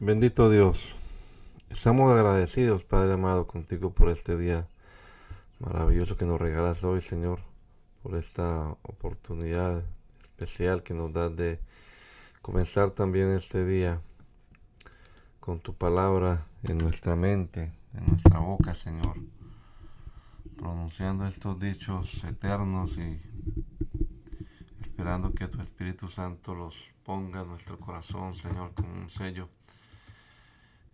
Bendito Dios, estamos agradecidos, Padre amado, contigo por este día maravilloso que nos regalas hoy, Señor, por esta oportunidad especial que nos das de comenzar también este día con tu palabra en nuestra mente, en nuestra boca, Señor, pronunciando estos dichos eternos y esperando que tu Espíritu Santo los ponga en nuestro corazón, Señor, como un sello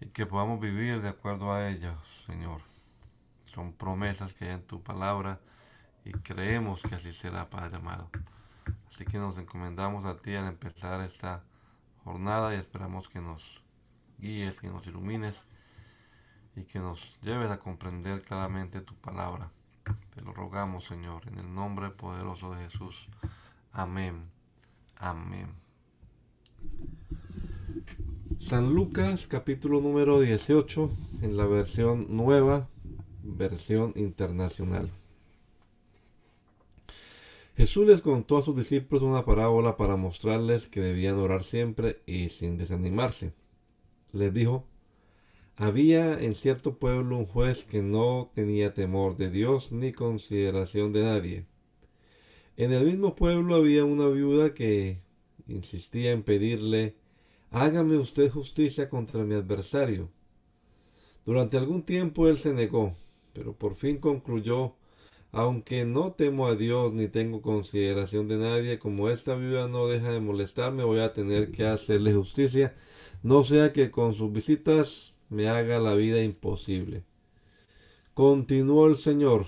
y que podamos vivir de acuerdo a ellos, Señor. Son promesas que hay en tu palabra y creemos que así será, Padre amado. Así que nos encomendamos a ti al empezar esta jornada y esperamos que nos guíes, que nos ilumines y que nos lleves a comprender claramente tu palabra. Te lo rogamos, Señor, en el nombre poderoso de Jesús. Amén. Amén. San Lucas capítulo número 18 en la versión nueva, versión internacional. Jesús les contó a sus discípulos una parábola para mostrarles que debían orar siempre y sin desanimarse. Les dijo, había en cierto pueblo un juez que no tenía temor de Dios ni consideración de nadie. En el mismo pueblo había una viuda que insistía en pedirle, hágame usted justicia contra mi adversario. Durante algún tiempo él se negó, pero por fin concluyó, aunque no temo a Dios ni tengo consideración de nadie, como esta viuda no deja de molestarme, voy a tener que hacerle justicia, no sea que con sus visitas me haga la vida imposible. Continuó el Señor,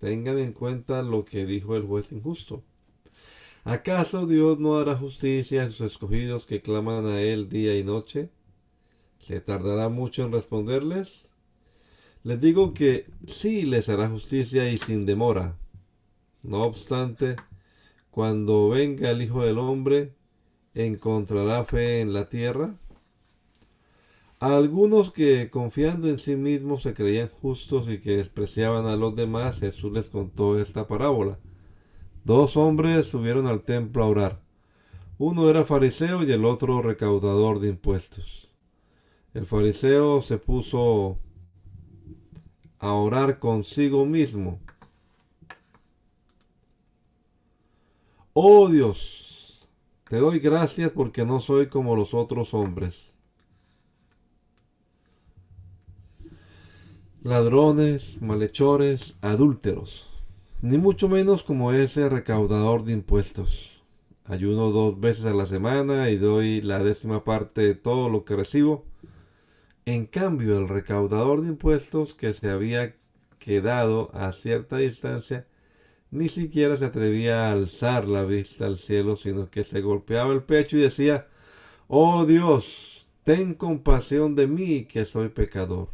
tengan en cuenta lo que dijo el juez injusto. ¿Acaso Dios no hará justicia a sus escogidos que claman a Él día y noche? ¿Se tardará mucho en responderles? Les digo que sí les hará justicia y sin demora. No obstante, cuando venga el Hijo del Hombre, ¿encontrará fe en la tierra? A algunos que confiando en sí mismos se creían justos y que despreciaban a los demás, Jesús les contó esta parábola. Dos hombres subieron al templo a orar. Uno era fariseo y el otro recaudador de impuestos. El fariseo se puso a orar consigo mismo. Oh Dios, te doy gracias porque no soy como los otros hombres. Ladrones, malhechores, adúlteros, ni mucho menos como ese recaudador de impuestos. Ayuno dos veces a la semana y doy la décima parte de todo lo que recibo. En cambio, el recaudador de impuestos que se había quedado a cierta distancia ni siquiera se atrevía a alzar la vista al cielo, sino que se golpeaba el pecho y decía, Oh Dios, ten compasión de mí, que soy pecador.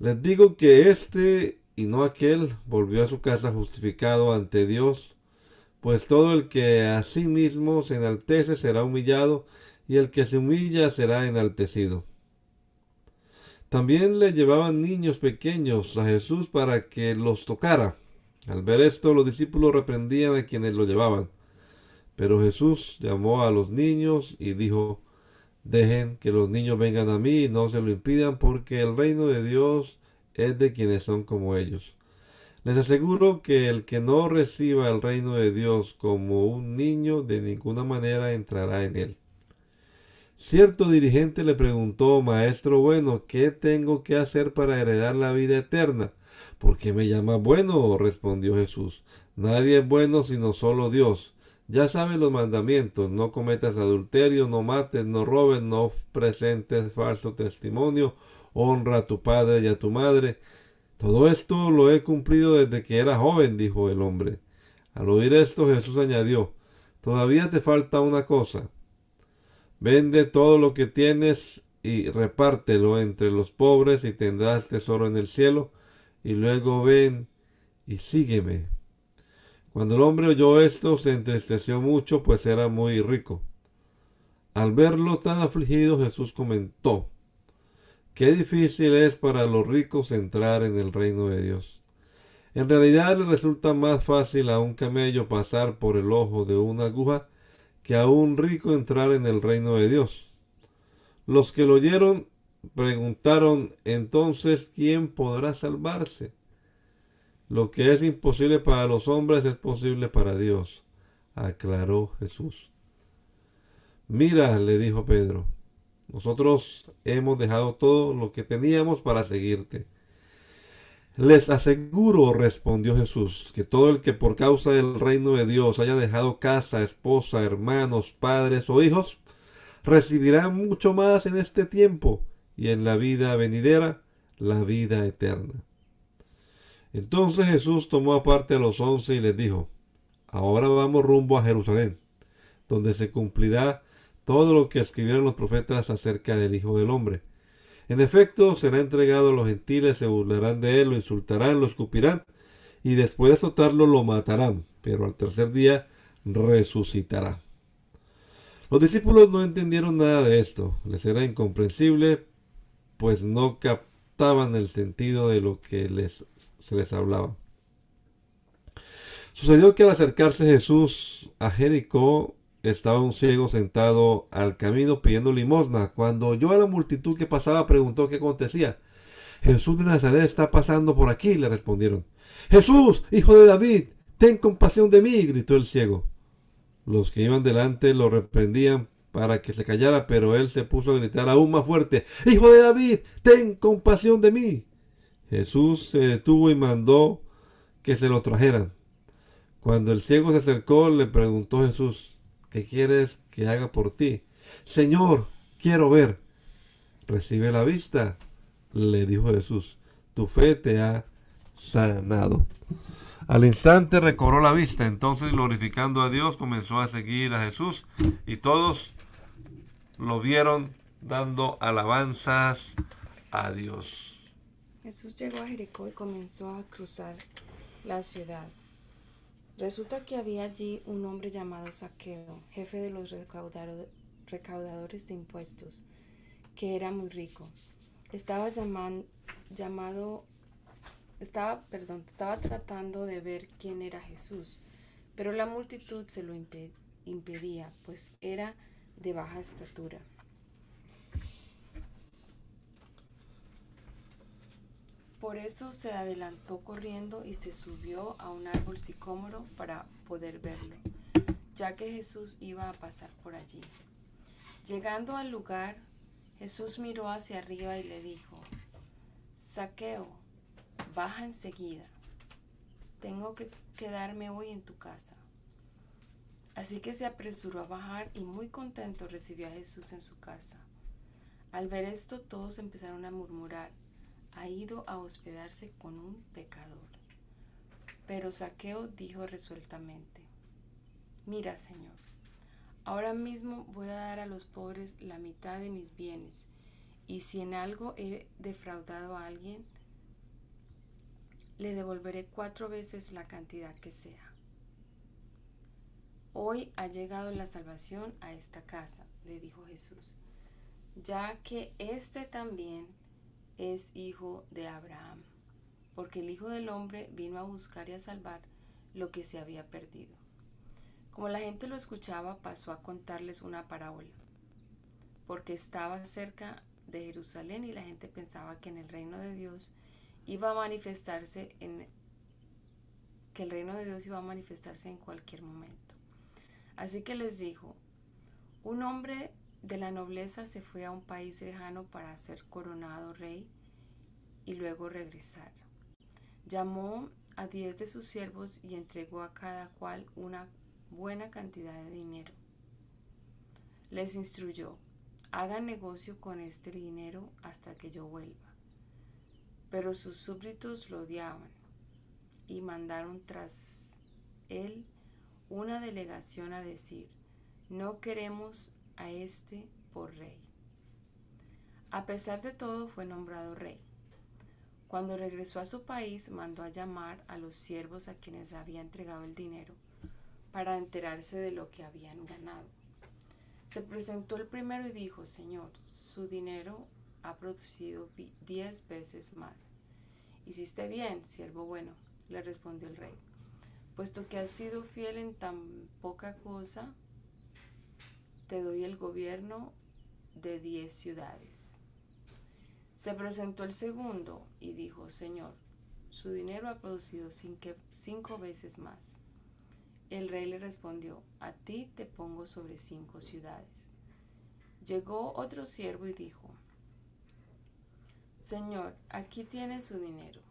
Les digo que este y no aquel volvió a su casa justificado ante Dios, pues todo el que a sí mismo se enaltece será humillado, y el que se humilla será enaltecido. También le llevaban niños pequeños a Jesús para que los tocara. Al ver esto, los discípulos reprendían a quienes lo llevaban. Pero Jesús llamó a los niños y dijo, Dejen que los niños vengan a mí y no se lo impidan, porque el reino de Dios es de quienes son como ellos. Les aseguro que el que no reciba el reino de Dios como un niño, de ninguna manera entrará en él. Cierto dirigente le preguntó, Maestro bueno, ¿qué tengo que hacer para heredar la vida eterna? ¿Por qué me llama bueno? respondió Jesús. Nadie es bueno sino solo Dios. Ya sabes los mandamientos, no cometas adulterio, no mates, no robes, no presentes falso testimonio, honra a tu padre y a tu madre. Todo esto lo he cumplido desde que era joven, dijo el hombre. Al oír esto Jesús añadió, todavía te falta una cosa. Vende todo lo que tienes y repártelo entre los pobres y tendrás tesoro en el cielo. Y luego ven y sígueme. Cuando el hombre oyó esto se entristeció mucho, pues era muy rico. Al verlo tan afligido, Jesús comentó, Qué difícil es para los ricos entrar en el reino de Dios. En realidad le resulta más fácil a un camello pasar por el ojo de una aguja que a un rico entrar en el reino de Dios. Los que lo oyeron preguntaron entonces, ¿quién podrá salvarse? Lo que es imposible para los hombres es posible para Dios, aclaró Jesús. Mira, le dijo Pedro, nosotros hemos dejado todo lo que teníamos para seguirte. Les aseguro, respondió Jesús, que todo el que por causa del reino de Dios haya dejado casa, esposa, hermanos, padres o hijos, recibirá mucho más en este tiempo y en la vida venidera la vida eterna. Entonces Jesús tomó aparte a los once y les dijo, Ahora vamos rumbo a Jerusalén, donde se cumplirá todo lo que escribieron los profetas acerca del Hijo del Hombre. En efecto, será entregado a los gentiles, se burlarán de él, lo insultarán, lo escupirán, y después de azotarlo lo matarán, pero al tercer día resucitará. Los discípulos no entendieron nada de esto, les era incomprensible, pues no captaban el sentido de lo que les, se les hablaba. Sucedió que al acercarse Jesús a Jericó, estaba un ciego sentado al camino pidiendo limosna. Cuando oyó a la multitud que pasaba, preguntó qué acontecía. Jesús de Nazaret está pasando por aquí, le respondieron. Jesús, hijo de David, ten compasión de mí, gritó el ciego. Los que iban delante lo reprendían para que se callara, pero él se puso a gritar aún más fuerte, Hijo de David, ten compasión de mí. Jesús se detuvo y mandó que se lo trajeran. Cuando el ciego se acercó, le preguntó Jesús, ¿qué quieres que haga por ti? Señor, quiero ver. Recibe la vista, le dijo Jesús, tu fe te ha sanado. Al instante recobró la vista, entonces glorificando a Dios comenzó a seguir a Jesús y todos lo vieron dando alabanzas a Dios. Jesús llegó a Jericó y comenzó a cruzar la ciudad. Resulta que había allí un hombre llamado Saqueo, jefe de los recaudadores de impuestos, que era muy rico. Estaba llamado, estaba, perdón, estaba tratando de ver quién era Jesús, pero la multitud se lo impedía, pues era de baja estatura. Por eso se adelantó corriendo y se subió a un árbol sicómoro para poder verlo, ya que Jesús iba a pasar por allí. Llegando al lugar, Jesús miró hacia arriba y le dijo, Saqueo, baja enseguida. Tengo que quedarme hoy en tu casa. Así que se apresuró a bajar y muy contento recibió a Jesús en su casa. Al ver esto todos empezaron a murmurar, ha ido a hospedarse con un pecador. Pero Saqueo dijo resueltamente, mira Señor, ahora mismo voy a dar a los pobres la mitad de mis bienes, y si en algo he defraudado a alguien, le devolveré cuatro veces la cantidad que sea. Hoy ha llegado la salvación a esta casa, le dijo Jesús, ya que éste también es hijo de Abraham, porque el Hijo del Hombre vino a buscar y a salvar lo que se había perdido. Como la gente lo escuchaba, pasó a contarles una parábola, porque estaba cerca de Jerusalén y la gente pensaba que en el reino de Dios iba a manifestarse en que el reino de Dios iba a manifestarse en cualquier momento. Así que les dijo, un hombre de la nobleza se fue a un país lejano para ser coronado rey y luego regresar. Llamó a diez de sus siervos y entregó a cada cual una buena cantidad de dinero. Les instruyó, hagan negocio con este dinero hasta que yo vuelva. Pero sus súbditos lo odiaban y mandaron tras él una delegación a decir, no queremos a este por rey. A pesar de todo fue nombrado rey. Cuando regresó a su país, mandó a llamar a los siervos a quienes había entregado el dinero para enterarse de lo que habían ganado. Se presentó el primero y dijo, Señor, su dinero ha producido diez veces más. Hiciste bien, siervo bueno, le respondió el rey puesto que has sido fiel en tan poca cosa, te doy el gobierno de diez ciudades. Se presentó el segundo y dijo, Señor, su dinero ha producido cinco veces más. El rey le respondió, a ti te pongo sobre cinco ciudades. Llegó otro siervo y dijo, Señor, aquí tiene su dinero.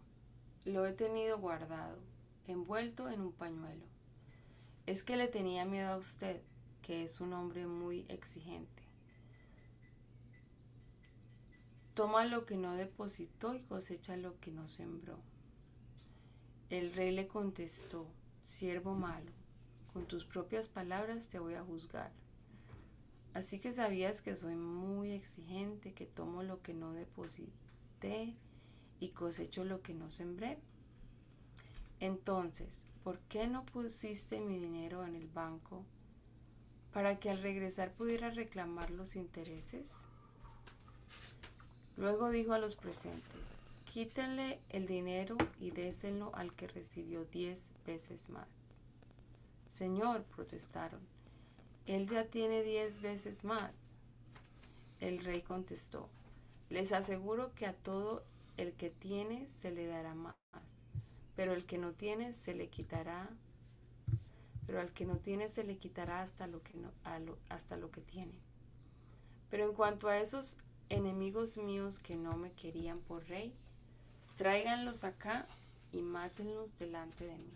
Lo he tenido guardado, envuelto en un pañuelo. Es que le tenía miedo a usted, que es un hombre muy exigente. Toma lo que no depositó y cosecha lo que no sembró. El rey le contestó, siervo malo, con tus propias palabras te voy a juzgar. Así que sabías que soy muy exigente, que tomo lo que no deposité y cosecho lo que no sembré. Entonces, ¿por qué no pusiste mi dinero en el banco para que al regresar pudiera reclamar los intereses? Luego dijo a los presentes, quítenle el dinero y désenlo al que recibió diez veces más. Señor, protestaron, él ya tiene diez veces más. El rey contestó, les aseguro que a todo el que tiene se le dará más pero el que no tiene se le quitará, pero al que no tiene se le quitará hasta lo que, no, hasta lo que tiene. Pero en cuanto a esos enemigos míos que no me querían por rey, tráiganlos acá y mátenlos delante de mí.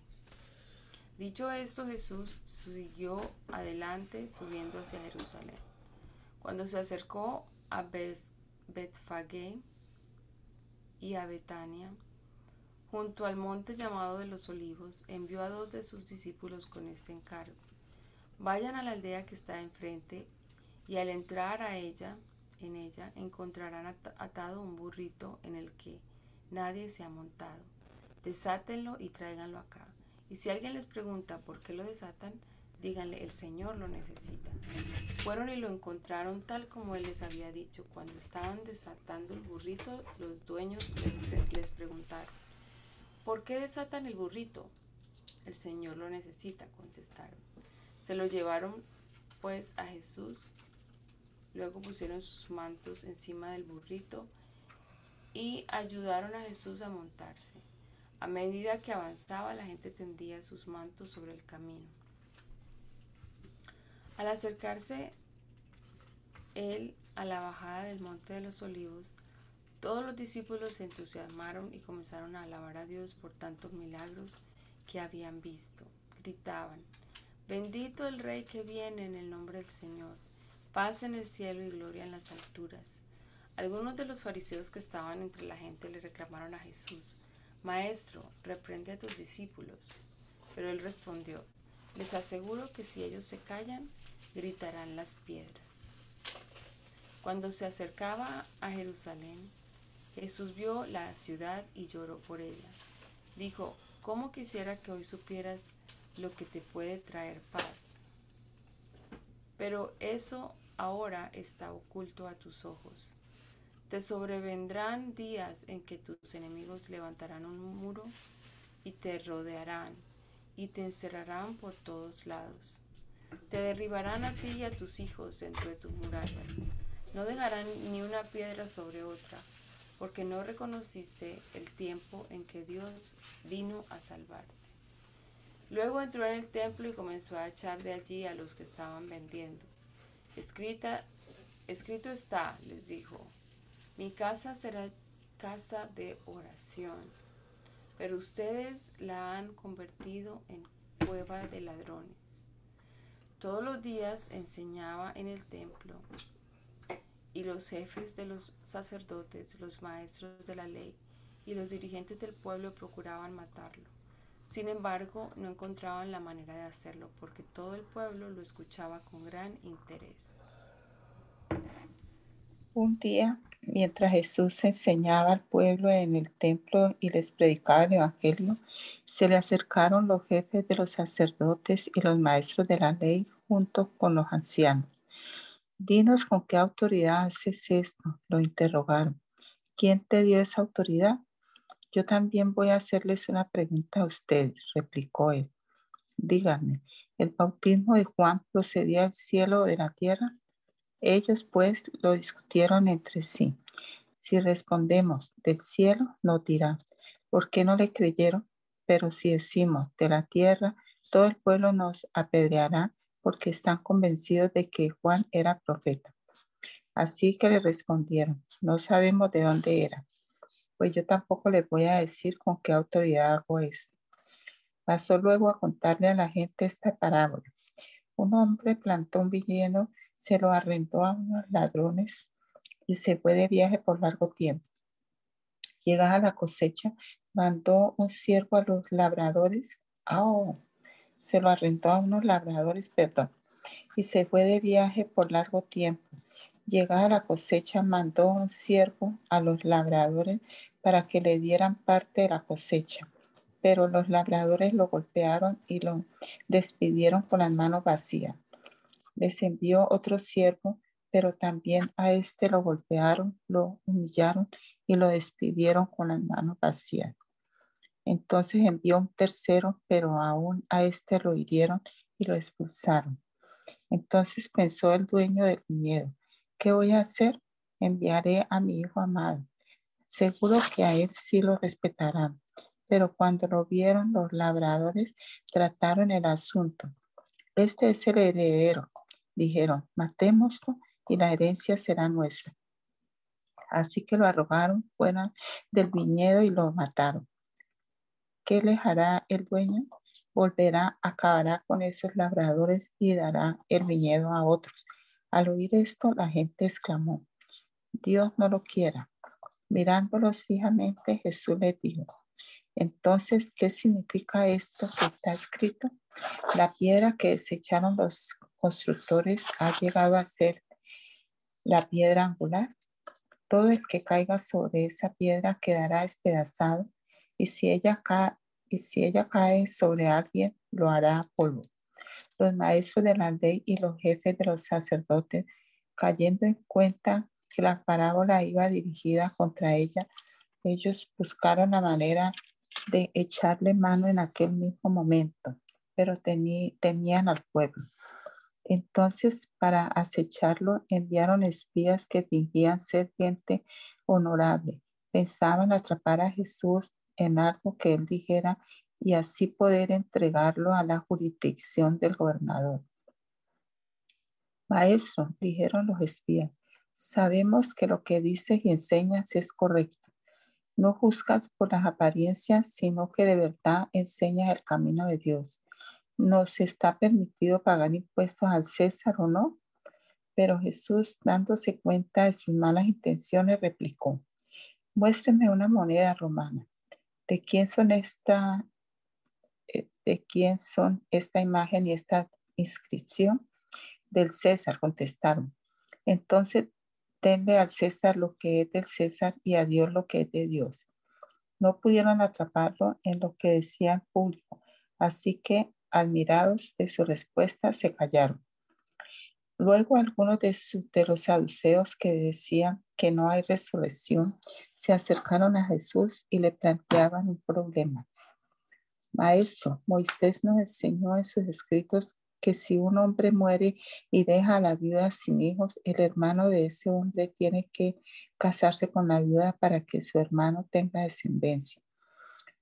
Dicho esto, Jesús siguió adelante subiendo hacia Jerusalén. Cuando se acercó a Betfagé y a Betania, junto al monte llamado de los olivos, envió a dos de sus discípulos con este encargo. Vayan a la aldea que está enfrente y al entrar a ella, en ella, encontrarán atado un burrito en el que nadie se ha montado. Desátenlo y tráiganlo acá. Y si alguien les pregunta por qué lo desatan, díganle, el Señor lo necesita. Fueron y lo encontraron tal como él les había dicho. Cuando estaban desatando el burrito, los dueños les preguntaron, ¿Por qué desatan el burrito? El Señor lo necesita, contestaron. Se lo llevaron pues a Jesús. Luego pusieron sus mantos encima del burrito y ayudaron a Jesús a montarse. A medida que avanzaba, la gente tendía sus mantos sobre el camino. Al acercarse él a la bajada del monte de los olivos, todos los discípulos se entusiasmaron y comenzaron a alabar a Dios por tantos milagros que habían visto. Gritaban, bendito el Rey que viene en el nombre del Señor, paz en el cielo y gloria en las alturas. Algunos de los fariseos que estaban entre la gente le reclamaron a Jesús, Maestro, reprende a tus discípulos. Pero él respondió, les aseguro que si ellos se callan, gritarán las piedras. Cuando se acercaba a Jerusalén, Jesús vio la ciudad y lloró por ella. Dijo, ¿cómo quisiera que hoy supieras lo que te puede traer paz? Pero eso ahora está oculto a tus ojos. Te sobrevendrán días en que tus enemigos levantarán un muro y te rodearán y te encerrarán por todos lados. Te derribarán a ti y a tus hijos dentro de tus murallas. No dejarán ni una piedra sobre otra porque no reconociste el tiempo en que Dios vino a salvarte. Luego entró en el templo y comenzó a echar de allí a los que estaban vendiendo. Escrita, escrito está, les dijo, mi casa será casa de oración, pero ustedes la han convertido en cueva de ladrones. Todos los días enseñaba en el templo y los jefes de los sacerdotes, los maestros de la ley y los dirigentes del pueblo procuraban matarlo. Sin embargo, no encontraban la manera de hacerlo porque todo el pueblo lo escuchaba con gran interés. Un día, mientras Jesús enseñaba al pueblo en el templo y les predicaba el Evangelio, se le acercaron los jefes de los sacerdotes y los maestros de la ley junto con los ancianos Dinos con qué autoridad haces esto, lo interrogaron. ¿Quién te dio esa autoridad? Yo también voy a hacerles una pregunta a ustedes, replicó él. Díganme, ¿el bautismo de Juan procedía del cielo o de la tierra? Ellos pues lo discutieron entre sí. Si respondemos del cielo, no dirá, ¿por qué no le creyeron? Pero si decimos de la tierra, todo el pueblo nos apedreará porque están convencidos de que Juan era profeta. Así que le respondieron, no sabemos de dónde era. Pues yo tampoco les voy a decir con qué autoridad hago esto. Pasó luego a contarle a la gente esta parábola. Un hombre plantó un viñedo, se lo arrendó a unos ladrones y se fue de viaje por largo tiempo. Llegada la cosecha, mandó un siervo a los labradores. Oh, se lo arrendó a unos labradores, perdón, y se fue de viaje por largo tiempo. Llegada la cosecha, mandó un siervo a los labradores para que le dieran parte de la cosecha. Pero los labradores lo golpearon y lo despidieron con las manos vacías. Les envió otro siervo, pero también a este lo golpearon, lo humillaron y lo despidieron con las manos vacías. Entonces envió un tercero, pero aún a este lo hirieron y lo expulsaron. Entonces pensó el dueño del viñedo, ¿qué voy a hacer? Enviaré a mi hijo amado. Seguro que a él sí lo respetarán. Pero cuando lo vieron los labradores, trataron el asunto. Este es el heredero. Dijeron, matémoslo y la herencia será nuestra. Así que lo arrogaron fuera del viñedo y lo mataron. ¿Qué le hará el dueño? Volverá, acabará con esos labradores y dará el viñedo a otros. Al oír esto, la gente exclamó, Dios no lo quiera. Mirándolos fijamente, Jesús les dijo, entonces, ¿qué significa esto que está escrito? La piedra que desecharon los constructores ha llegado a ser la piedra angular. Todo el que caiga sobre esa piedra quedará despedazado y si ella cae, y si ella cae sobre alguien, lo hará polvo. Los maestros de la ley y los jefes de los sacerdotes, cayendo en cuenta que la parábola iba dirigida contra ella, ellos buscaron la manera de echarle mano en aquel mismo momento, pero temían al pueblo. Entonces, para acecharlo, enviaron espías que fingían ser gente honorable. Pensaban atrapar a Jesús en algo que él dijera y así poder entregarlo a la jurisdicción del gobernador. Maestro, dijeron los espías, sabemos que lo que dices y enseñas es correcto. No juzgas por las apariencias, sino que de verdad enseñas el camino de Dios. ¿Nos está permitido pagar impuestos al César o no? Pero Jesús, dándose cuenta de sus malas intenciones, replicó, muéstreme una moneda romana. ¿De quién son esta, eh, de quién son esta imagen y esta inscripción? Del César, contestaron. Entonces, denle al César lo que es del César y a Dios lo que es de Dios. No pudieron atraparlo en lo que decía el público, así que, admirados de su respuesta, se callaron. Luego algunos de, los saduceos que decían que no hay resurrección se acercaron a Jesús y le planteaban un problema. Maestro, Moisés nos enseñó en sus escritos que si un hombre muere y deja a la viuda sin hijos, el hermano de ese hombre tiene que casarse con la viuda para que su hermano tenga descendencia.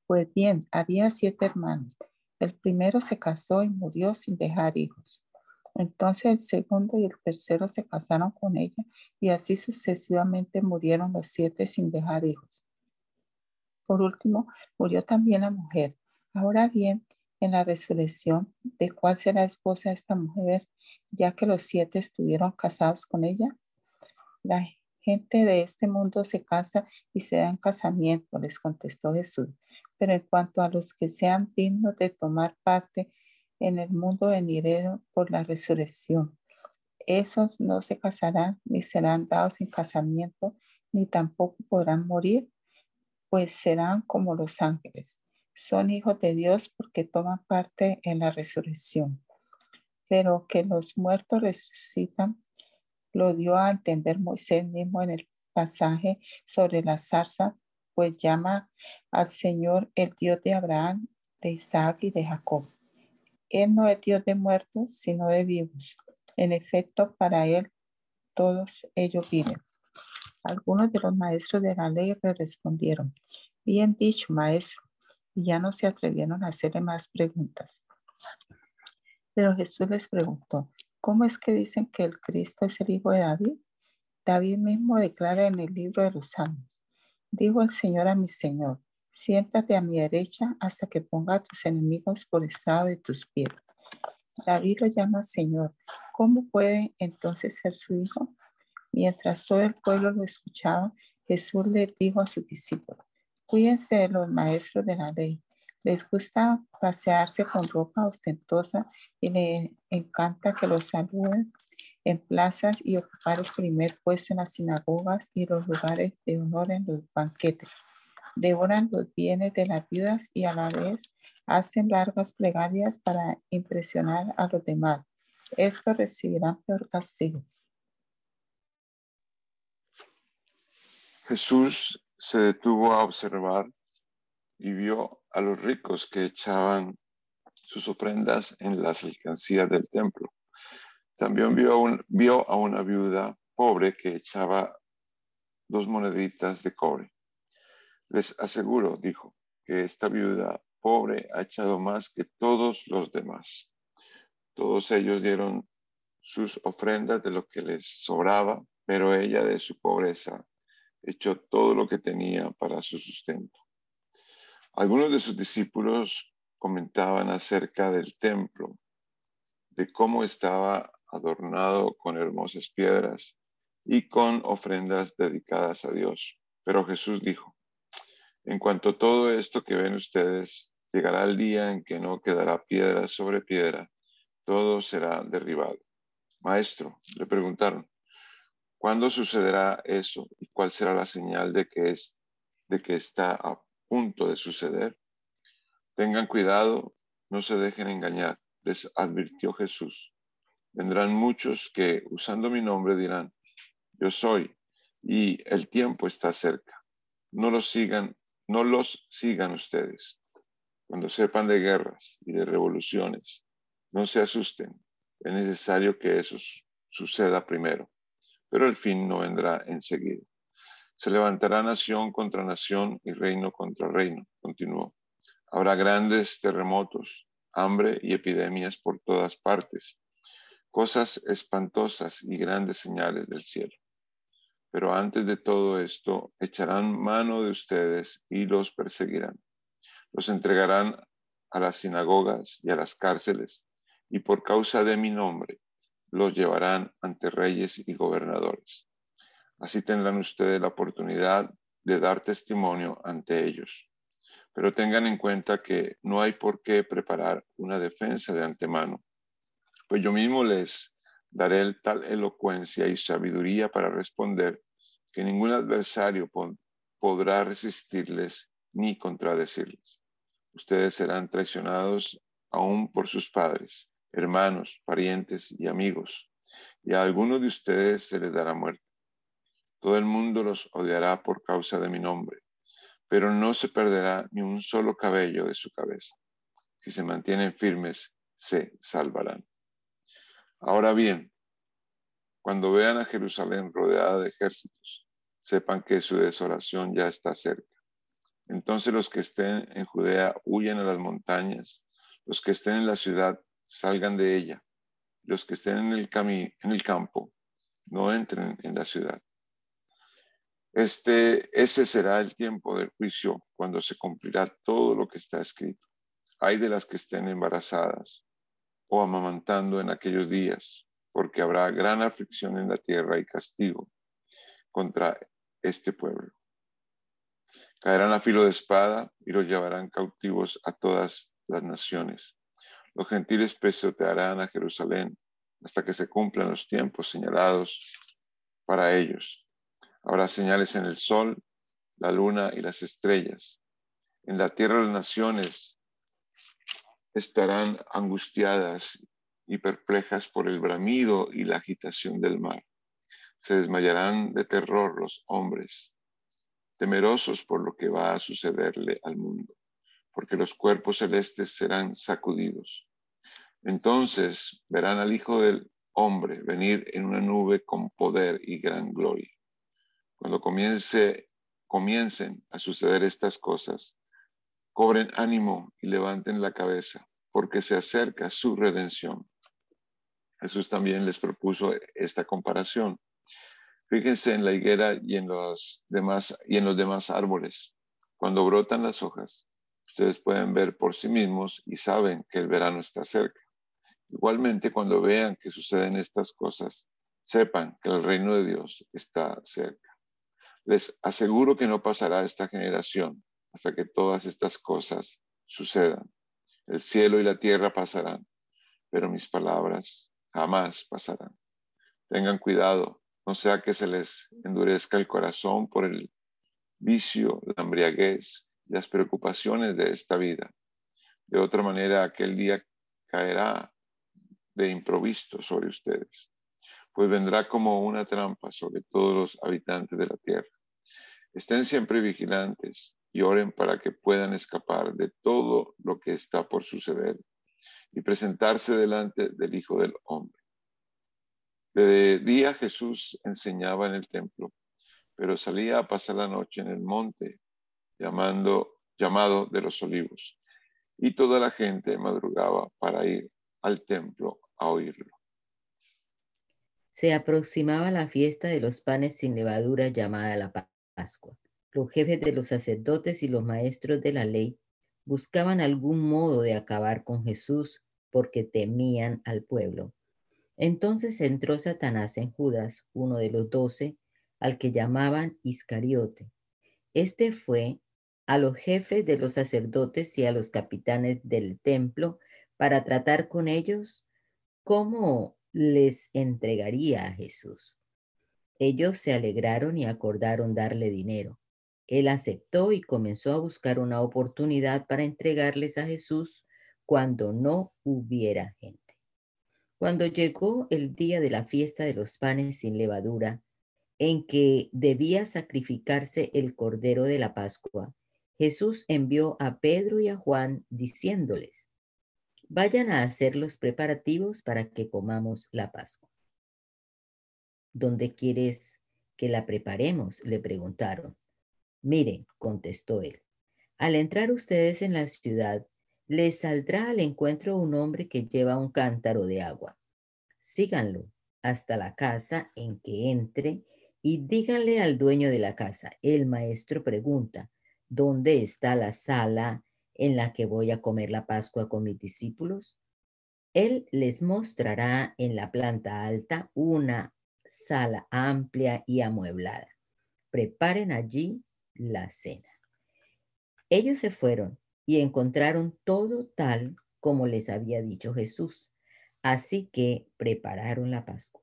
Pues bien, había siete hermanos. El primero se casó y murió sin dejar hijos. Entonces el segundo y el tercero se casaron con ella y así sucesivamente murieron los siete sin dejar hijos. Por último, murió también la mujer. Ahora bien, en la resurrección, ¿de cuál será esposa esta mujer, ya que los siete estuvieron casados con ella? La gente de este mundo se casa y se da en casamiento, les contestó Jesús. Pero en cuanto a los que sean dignos de tomar parte en el mundo venidero por la resurrección. Esos no se casarán ni serán dados en casamiento, ni tampoco podrán morir, pues serán como los ángeles. Son hijos de Dios porque toman parte en la resurrección. Pero que los muertos resucitan, lo dio a entender Moisés mismo en el pasaje sobre la zarza, pues llama al Señor el Dios de Abraham, de Isaac y de Jacob. Él no es Dios de muertos, sino de vivos. En efecto, para Él todos ellos viven. Algunos de los maestros de la ley le respondieron, bien dicho, maestro, y ya no se atrevieron a hacerle más preguntas. Pero Jesús les preguntó, ¿cómo es que dicen que el Cristo es el hijo de David? David mismo declara en el libro de los Salmos, dijo el Señor a mi Señor, siéntate a mi derecha hasta que ponga a tus enemigos por estado de tus pies. David lo llama Señor. ¿Cómo puede entonces ser su hijo? Mientras todo el pueblo lo escuchaba, Jesús le dijo a sus discípulos, cuídense de los maestros de la ley. Les gusta pasearse con ropa ostentosa y le encanta que los saluden en plazas y ocupar el primer puesto en las sinagogas y los lugares de honor en los banquetes. Devoran los bienes de las viudas y a la vez hacen largas plegarias para impresionar a los demás. Esto recibirán peor castigo. Jesús se detuvo a observar y vio a los ricos que echaban sus ofrendas en las alcancías del templo. También vio, vio a una viuda pobre que echaba dos moneditas de cobre. Les aseguro, dijo, que esta viuda pobre ha echado más que todos los demás. Todos ellos dieron sus ofrendas de lo que les sobraba, pero ella de su pobreza echó todo lo que tenía para su sustento. Algunos de sus discípulos comentaban acerca del templo, de cómo estaba adornado con hermosas piedras y con ofrendas dedicadas a Dios. Pero Jesús dijo, en cuanto a todo esto que ven ustedes, llegará el día en que no quedará piedra sobre piedra, todo será derribado. Maestro, le preguntaron, ¿Cuándo sucederá eso y cuál será la señal de que, es, de que está a punto de suceder? Tengan cuidado, no se dejen engañar, les advirtió Jesús. Vendrán muchos que usando mi nombre dirán, yo soy, y el tiempo está cerca. No los sigan, no los sigan ustedes. Cuando sepan de guerras y de revoluciones, no se asusten. Es necesario que eso suceda primero pero el fin no vendrá enseguida. Se levantará nación contra nación y reino contra reino, continuó. Habrá grandes terremotos, hambre y epidemias por todas partes, cosas espantosas y grandes señales del cielo. Pero antes de todo esto, echarán mano de ustedes y los perseguirán. Los entregarán a las sinagogas y a las cárceles, y por causa de mi nombre los llevarán ante reyes y gobernadores. Así tendrán ustedes la oportunidad de dar testimonio ante ellos. Pero tengan en cuenta que no hay por qué preparar una defensa de antemano, pues yo mismo les daré tal elocuencia y sabiduría para responder que ningún adversario podrá resistirles ni contradecirles. Ustedes serán traicionados aún por sus padres hermanos, parientes y amigos, y a algunos de ustedes se les dará muerte. Todo el mundo los odiará por causa de mi nombre, pero no se perderá ni un solo cabello de su cabeza. Si se mantienen firmes, se salvarán. Ahora bien, cuando vean a Jerusalén rodeada de ejércitos, sepan que su desolación ya está cerca. Entonces los que estén en Judea huyen a las montañas, los que estén en la ciudad salgan de ella. Los que estén en el, en el campo, no entren en la ciudad. Este, ese será el tiempo del juicio cuando se cumplirá todo lo que está escrito. Hay de las que estén embarazadas o amamantando en aquellos días, porque habrá gran aflicción en la tierra y castigo contra este pueblo. Caerán a filo de espada y los llevarán cautivos a todas las naciones los gentiles pesotearán a Jerusalén hasta que se cumplan los tiempos señalados para ellos. Habrá señales en el sol, la luna y las estrellas. En la tierra las naciones estarán angustiadas y perplejas por el bramido y la agitación del mar. Se desmayarán de terror los hombres, temerosos por lo que va a sucederle al mundo porque los cuerpos celestes serán sacudidos. Entonces verán al Hijo del hombre venir en una nube con poder y gran gloria. Cuando comience, comiencen a suceder estas cosas, cobren ánimo y levanten la cabeza, porque se acerca su redención. Jesús también les propuso esta comparación. Fíjense en la higuera y en los demás, y en los demás árboles. Cuando brotan las hojas, ustedes pueden ver por sí mismos y saben que el verano está cerca. Igualmente, cuando vean que suceden estas cosas, sepan que el reino de Dios está cerca. Les aseguro que no pasará esta generación hasta que todas estas cosas sucedan. El cielo y la tierra pasarán, pero mis palabras jamás pasarán. Tengan cuidado, no sea que se les endurezca el corazón por el vicio, la embriaguez las preocupaciones de esta vida. De otra manera, aquel día caerá de improviso sobre ustedes, pues vendrá como una trampa sobre todos los habitantes de la tierra. Estén siempre vigilantes y oren para que puedan escapar de todo lo que está por suceder y presentarse delante del Hijo del Hombre. De día Jesús enseñaba en el templo, pero salía a pasar la noche en el monte llamando, llamado de los olivos, y toda la gente madrugaba para ir al templo a oírlo. Se aproximaba la fiesta de los panes sin levadura llamada la Pascua. Los jefes de los sacerdotes y los maestros de la ley buscaban algún modo de acabar con Jesús porque temían al pueblo. Entonces entró Satanás en Judas, uno de los doce, al que llamaban Iscariote. Este fue a los jefes de los sacerdotes y a los capitanes del templo para tratar con ellos cómo les entregaría a Jesús. Ellos se alegraron y acordaron darle dinero. Él aceptó y comenzó a buscar una oportunidad para entregarles a Jesús cuando no hubiera gente. Cuando llegó el día de la fiesta de los panes sin levadura, en que debía sacrificarse el cordero de la Pascua, Jesús envió a Pedro y a Juan diciéndoles, vayan a hacer los preparativos para que comamos la Pascua. ¿Dónde quieres que la preparemos? le preguntaron. Miren, contestó él, al entrar ustedes en la ciudad, les saldrá al encuentro un hombre que lleva un cántaro de agua. Síganlo hasta la casa en que entre y díganle al dueño de la casa, el maestro pregunta, ¿dónde está la sala en la que voy a comer la Pascua con mis discípulos? Él les mostrará en la planta alta una sala amplia y amueblada. Preparen allí la cena. Ellos se fueron y encontraron todo tal como les había dicho Jesús. Así que prepararon la Pascua.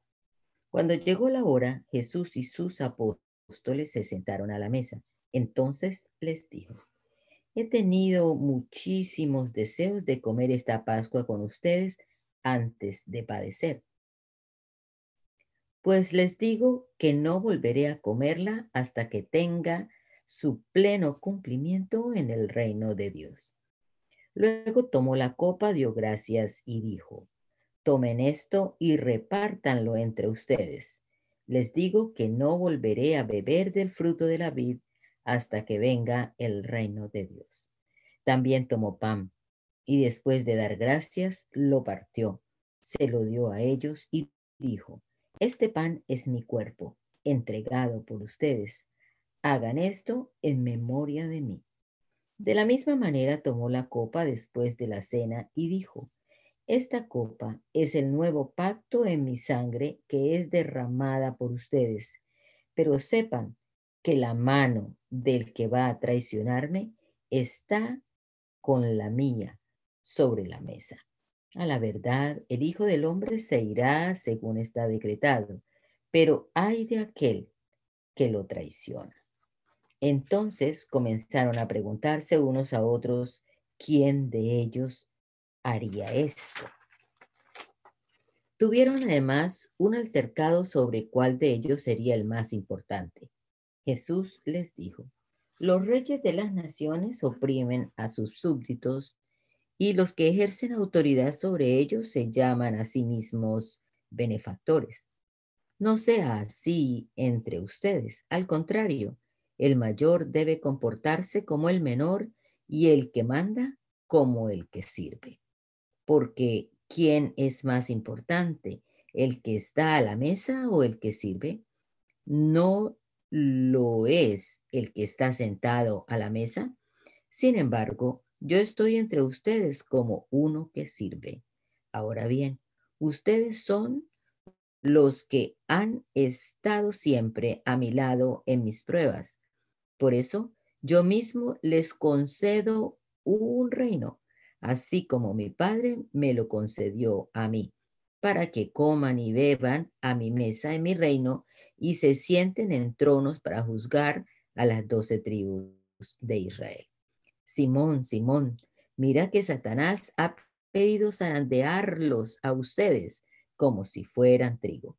Cuando llegó la hora, Jesús y sus apóstoles se sentaron a la mesa. Entonces les dijo, he tenido muchísimos deseos de comer esta Pascua con ustedes antes de padecer. Pues les digo que no volveré a comerla hasta que tenga su pleno cumplimiento en el reino de Dios. Luego tomó la copa, dio gracias y dijo, tomen esto y repártanlo entre ustedes. Les digo que no volveré a beber del fruto de la vid hasta que venga el reino de Dios. También tomó pan y después de dar gracias lo partió, se lo dio a ellos y dijo, este pan es mi cuerpo, entregado por ustedes hagan esto en memoria de mí. De la misma manera tomó la copa después de la cena y dijo, esta copa es el nuevo pacto en mi sangre que es derramada por ustedes, pero sepan que la mano del que va a traicionarme está con la mía sobre la mesa. A la verdad, el Hijo del Hombre se irá según está decretado, pero hay de aquel que lo traiciona. Entonces comenzaron a preguntarse unos a otros quién de ellos haría esto. Tuvieron además un altercado sobre cuál de ellos sería el más importante. Jesús les dijo, los reyes de las naciones oprimen a sus súbditos y los que ejercen autoridad sobre ellos se llaman a sí mismos benefactores. No sea así entre ustedes. Al contrario, el mayor debe comportarse como el menor y el que manda como el que sirve. Porque ¿quién es más importante? ¿El que está a la mesa o el que sirve? No lo es el que está sentado a la mesa. Sin embargo, yo estoy entre ustedes como uno que sirve. Ahora bien, ustedes son los que han estado siempre a mi lado en mis pruebas. Por eso, yo mismo les concedo un reino, así como mi Padre me lo concedió a mí, para que coman y beban a mi mesa en mi reino y se sienten en tronos para juzgar a las doce tribus de Israel. Simón, Simón, mira que Satanás ha pedido zarandearlos a ustedes como si fueran trigo.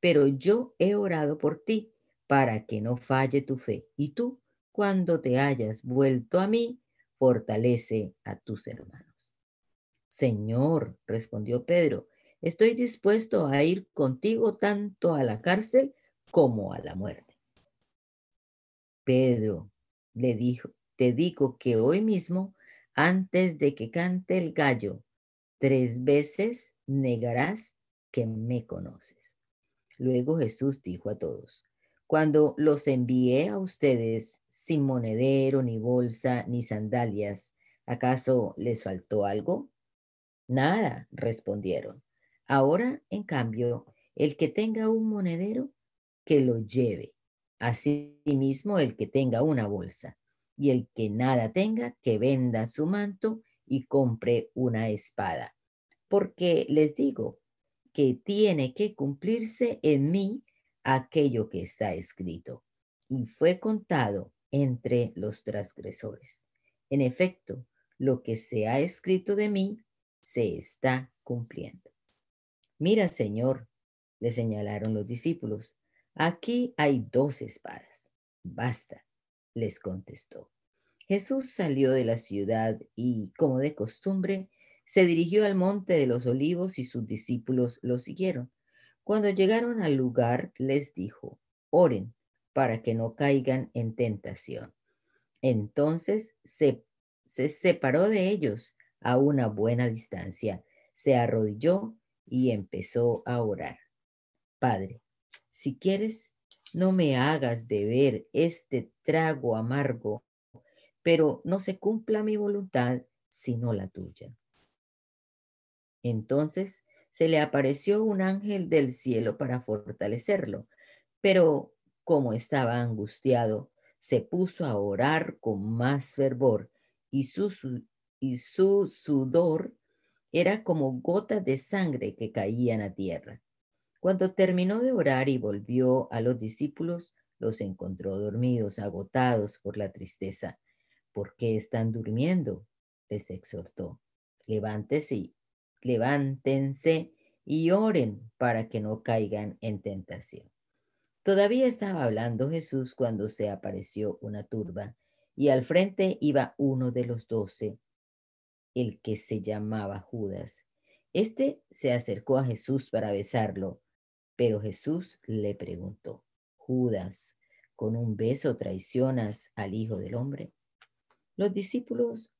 Pero yo he orado por ti para que no falle tu fe. Y tú, cuando te hayas vuelto a mí, fortalece a tus hermanos. Señor, respondió Pedro, estoy dispuesto a ir contigo tanto a la cárcel como a la muerte. Pedro le dijo, te digo que hoy mismo, antes de que cante el gallo, tres veces negarás que me conoces. Luego Jesús dijo a todos, cuando los envié a ustedes sin monedero, ni bolsa, ni sandalias, ¿acaso les faltó algo? Nada, respondieron. Ahora, en cambio, el que tenga un monedero, que lo lleve. Asimismo, el que tenga una bolsa y el que nada tenga, que venda su manto y compre una espada. Porque les digo que tiene que cumplirse en mí aquello que está escrito. Y fue contado entre los transgresores. En efecto, lo que se ha escrito de mí se está cumpliendo. Mira, Señor, le señalaron los discípulos, aquí hay dos espadas. Basta les contestó. Jesús salió de la ciudad y, como de costumbre, se dirigió al monte de los olivos y sus discípulos lo siguieron. Cuando llegaron al lugar, les dijo, oren para que no caigan en tentación. Entonces se, se separó de ellos a una buena distancia, se arrodilló y empezó a orar. Padre, si quieres, no me hagas beber este trago amargo, pero no se cumpla mi voluntad sino la tuya. Entonces se le apareció un ángel del cielo para fortalecerlo, pero como estaba angustiado, se puso a orar con más fervor y su, sudor era como gotas de sangre que caían a tierra. Cuando terminó de orar y volvió a los discípulos, los encontró dormidos, agotados por la tristeza. ¿Por qué están durmiendo? les exhortó. Levántese, levántense y oren para que no caigan en tentación. Todavía estaba hablando Jesús cuando se apareció una turba y al frente iba uno de los doce, el que se llamaba Judas. Este se acercó a Jesús para besarlo, pero Jesús le preguntó, Judas, ¿con un beso traicionas al Hijo del Hombre? Los discípulos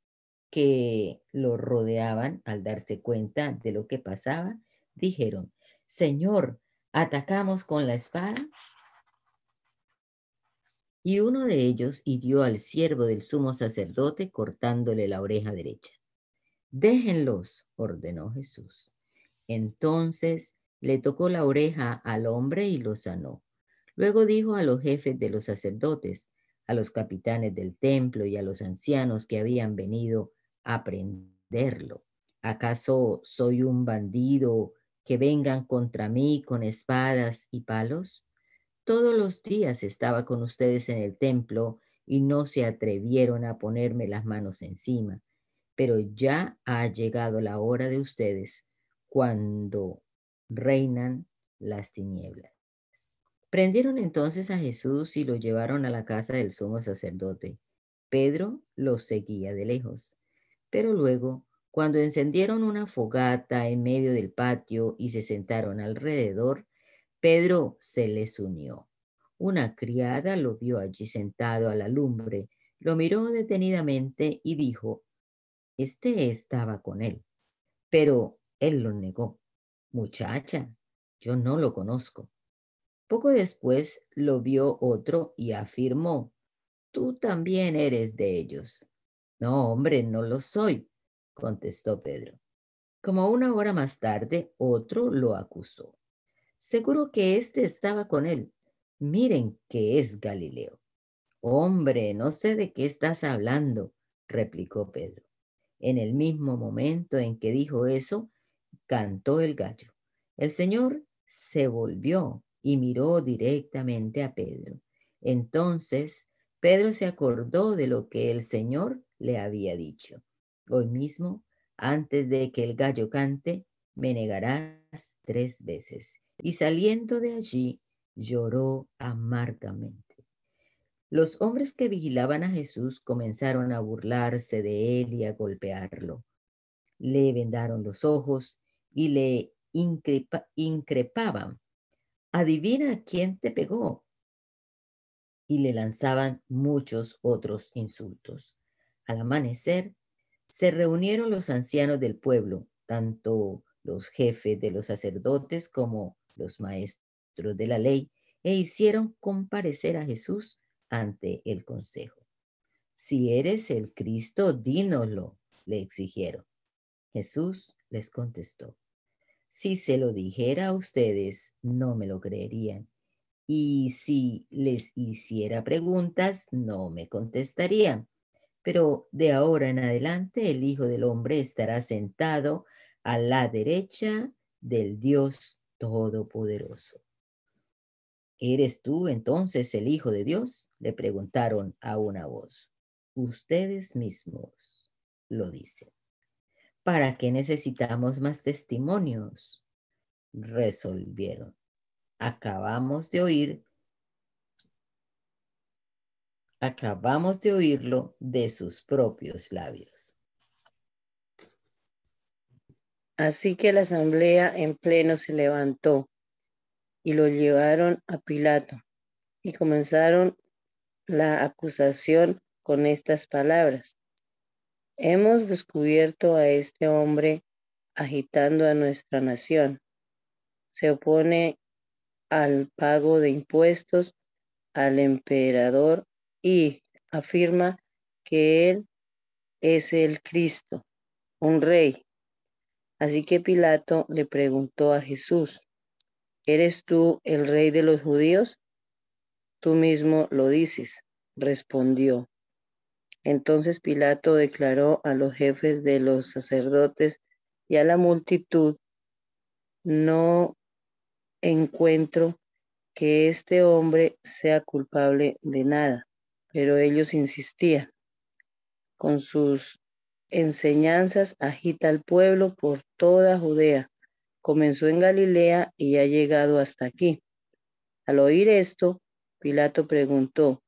que lo rodeaban, al darse cuenta de lo que pasaba, dijeron, Señor, ¿atacamos con la espada? Y uno de ellos hirió al siervo del sumo sacerdote cortándole la oreja derecha. Déjenlos, ordenó Jesús. Entonces le tocó la oreja al hombre y lo sanó. Luego dijo a los jefes de los sacerdotes, a los capitanes del templo y a los ancianos que habían venido a prenderlo. ¿Acaso soy un bandido que vengan contra mí con espadas y palos? Todos los días estaba con ustedes en el templo y no se atrevieron a ponerme las manos encima, pero ya ha llegado la hora de ustedes cuando reinan las tinieblas. Prendieron entonces a Jesús y lo llevaron a la casa del sumo sacerdote. Pedro lo seguía de lejos, pero luego Cuando encendieron una fogata en medio del patio y se sentaron alrededor, Pedro se les unió. Una criada lo vio allí sentado a la lumbre, lo miró detenidamente y dijo, Este estaba con él. Pero él lo negó. Muchacha, yo no lo conozco. Poco después lo vio otro y afirmó, Tú también eres de ellos. No, hombre, no lo soy, contestó Pedro. Como una hora más tarde, otro lo acusó. Seguro que éste estaba con él. Miren que es Galileo. Hombre, no sé de qué estás hablando, replicó Pedro. En el mismo momento en que dijo eso, cantó el gallo. El Señor se volvió y miró directamente a Pedro. Entonces Pedro se acordó de lo que el Señor le había dicho. Hoy mismo, antes de que el gallo cante, me negarás tres veces. Y saliendo de allí, lloró amargamente. Los hombres que vigilaban a Jesús comenzaron a burlarse de él y a golpearlo. Le vendaron los ojos y le increpaban. Adivina quién te pegó. Y le lanzaban muchos otros insultos. Al amanecer, se reunieron los ancianos del pueblo, tanto los jefes de los sacerdotes como los maestros de la ley e hicieron comparecer a Jesús ante el consejo. Si eres el Cristo, dínoslo, le exigieron. Jesús les contestó, si se lo dijera a ustedes, no me lo creerían. Y si les hiciera preguntas, no me contestarían. Pero de ahora en adelante el Hijo del Hombre estará sentado a la derecha del Dios Todopoderoso. ¿Eres tú entonces el Hijo de Dios? Le preguntaron a una voz. Ustedes mismos lo dicen. ¿Para qué necesitamos más testimonios? Resolvieron. Acabamos de oír, acabamos de oírlo de sus propios labios. Así que la asamblea en pleno se levantó y lo llevaron a Pilato y comenzaron la acusación con estas palabras. Hemos descubierto a este hombre agitando a nuestra nación. Se opone al pago de impuestos al emperador y afirma que él es el Cristo, un rey. Así que Pilato le preguntó a Jesús, ¿Eres tú el rey de los judíos? Tú mismo lo dices, respondió. Entonces Pilato declaró a los jefes de los sacerdotes y a la multitud, no encuentro que este hombre sea culpable de nada, pero ellos insistían. Con sus enseñanzas agita al pueblo por toda Judea comenzó en Galilea y ha llegado hasta aquí. Al oír esto, Pilato preguntó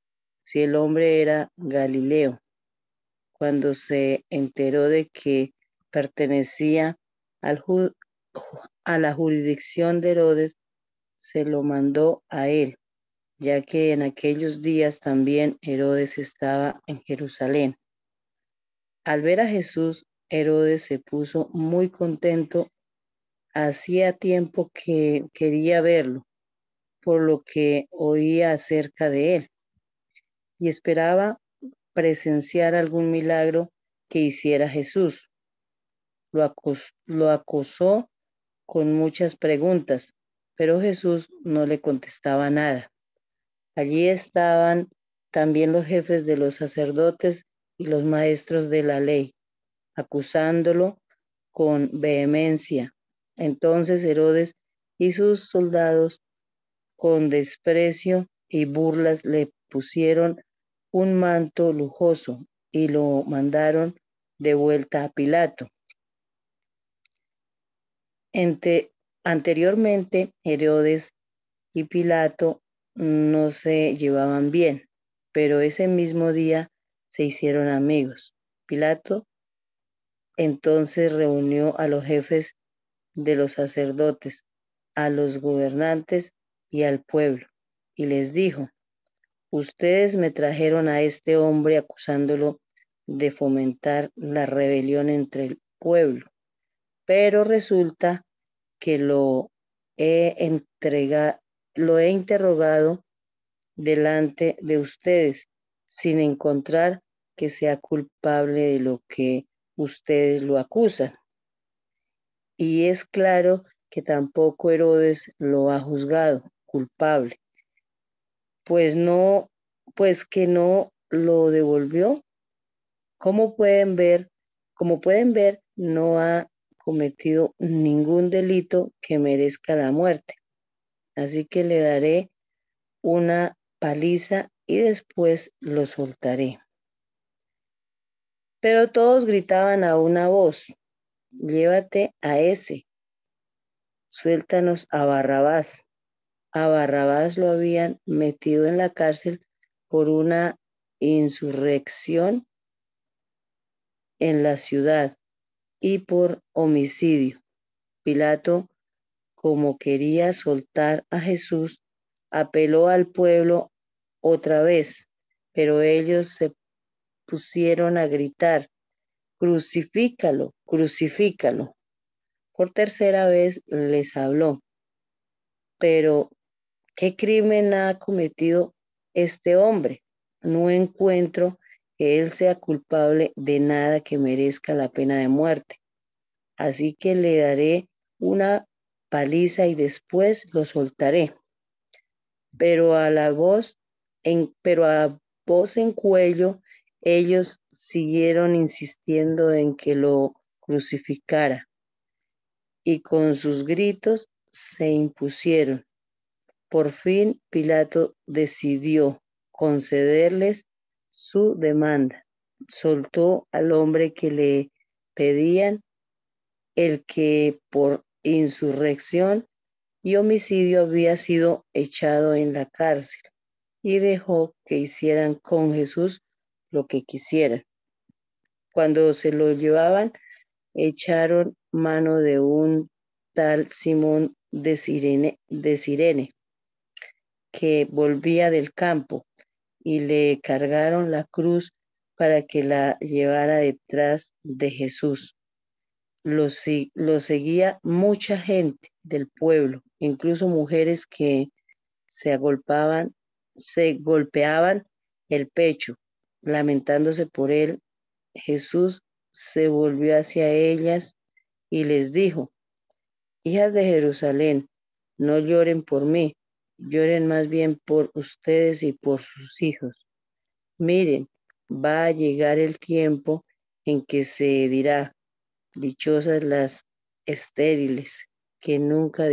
si el hombre era Galileo. Cuando se enteró de que pertenecía al a la jurisdicción de Herodes, se lo mandó a él, ya que en aquellos días también Herodes estaba en Jerusalén. Al ver a Jesús, Herodes se puso muy contento hacía tiempo que quería verlo, por lo que oía acerca de él, y esperaba presenciar algún milagro que hiciera Jesús. Lo, acosó con muchas preguntas, pero Jesús no le contestaba nada. Allí estaban también los jefes de los sacerdotes y los maestros de la ley, acusándolo con vehemencia entonces Herodes y sus soldados, con desprecio y burlas, le pusieron un manto lujoso y lo mandaron de vuelta a Pilato. Anteriormente, Herodes y Pilato no se llevaban bien, pero ese mismo día se hicieron amigos. Pilato entonces reunió a los jefes de los sacerdotes, a los gobernantes y al pueblo, y les dijo, ustedes me trajeron a este hombre acusándolo de fomentar la rebelión entre el pueblo, pero resulta que lo he entregado, lo he interrogado delante de ustedes sin encontrar que sea culpable de lo que ustedes lo acusan. Y es claro que tampoco Herodes lo ha juzgado culpable, pues no, pues que no lo devolvió. Como pueden ver, como pueden ver, no ha cometido ningún delito que merezca la muerte. Así que le daré una paliza y después lo soltaré. Pero todos gritaban a una voz, llévate a ese, suéltanos a Barrabás. A Barrabás lo habían metido en la cárcel por una insurrección en la ciudad y por homicidio. Pilato, como quería soltar a Jesús, apeló al pueblo otra vez, pero ellos se pusieron a gritar, crucifícalo, crucifícalo. Por tercera vez les habló, pero ¿qué crimen ha cometido este hombre? No encuentro que él sea culpable de nada que merezca la pena de muerte. Así que le daré una paliza y después lo soltaré. Pero a la voz en, pero a voz en cuello ellos siguieron insistiendo en que lo crucificara y con sus gritos se impusieron. Por fin Pilato decidió concederles su demanda. Soltó al hombre que le pedían, el que por insurrección y homicidio había sido echado en la cárcel, y dejó que hicieran con Jesús lo que quisieran. Cuando se lo llevaban, echaron mano de un tal Simón de Sirene, de Sirene, que volvía del campo, y le cargaron la cruz para que la llevara detrás de Jesús. Lo, lo seguía mucha gente del pueblo, incluso mujeres que se agolpaban, se golpeaban el pecho lamentándose por él, Jesús se volvió hacia ellas y les dijo, hijas de Jerusalén, no lloren por mí, lloren más bien por ustedes y por sus hijos. Miren, va a llegar el tiempo en que se dirá, dichosas las estériles que nunca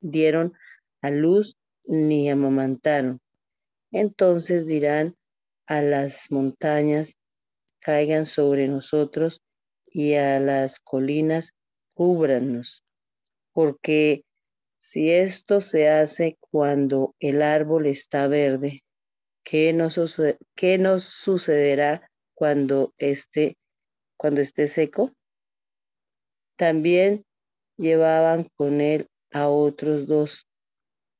dieron a luz ni amamantaron. Entonces dirán a las montañas caigan sobre nosotros y a las colinas cúbranos, porque si esto se hace cuando el árbol está verde, ¿qué nos, sucederá cuando esté, cuando esté seco? También llevaban con él a otros dos,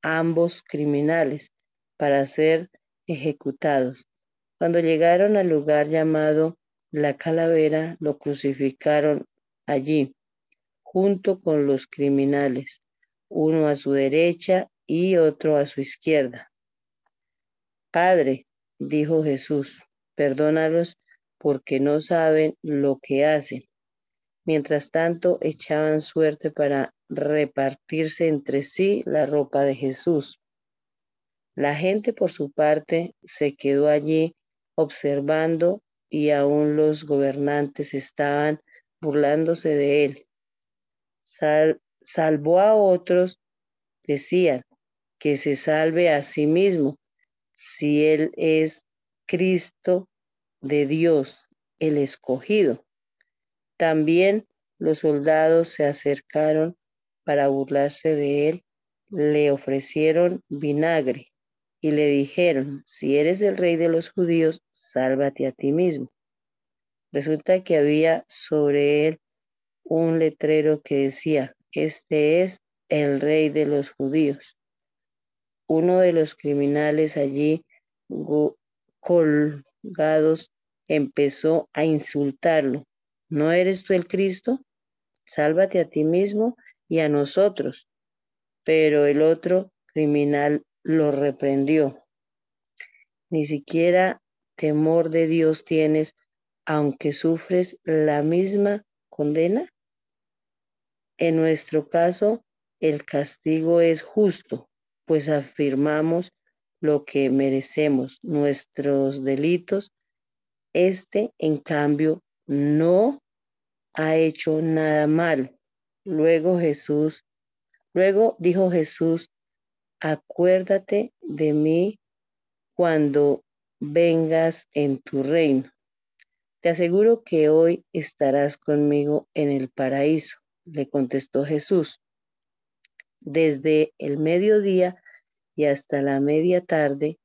ambos criminales, para ser ejecutados. Cuando llegaron al lugar llamado La Calavera, lo crucificaron allí, junto con los criminales, uno a su derecha y otro a su izquierda. Padre, dijo Jesús, perdónalos porque no saben lo que hacen. Mientras tanto, echaban suerte para repartirse entre sí la ropa de Jesús. La gente, por su parte, se quedó allí observando y aún los gobernantes estaban burlándose de él. Salvó a otros, decían, que se salve a sí mismo, si él es Cristo de Dios, el escogido. También los soldados se acercaron para burlarse de él, le ofrecieron vinagre y le dijeron, si eres el rey de los judíos, sálvate a ti mismo. Resulta que había sobre él un letrero que decía, este es el rey de los judíos. Uno de los criminales allí colgados empezó a insultarlo. ¿No eres tú el Cristo? Sálvate a ti mismo y a nosotros. Pero el otro criminal lo reprendió. Ni siquiera temor de Dios tienes, aunque sufres la misma condena. En nuestro caso, el castigo es justo, pues afirmamos lo que merecemos, nuestros delitos. Este, en cambio, no ha hecho nada malo. Luego Jesús, luego dijo Jesús, acuérdate de mí cuando vengas en tu reino. Te aseguro que hoy estarás conmigo en el paraíso, le contestó Jesús. Desde el mediodía y hasta la media tarde,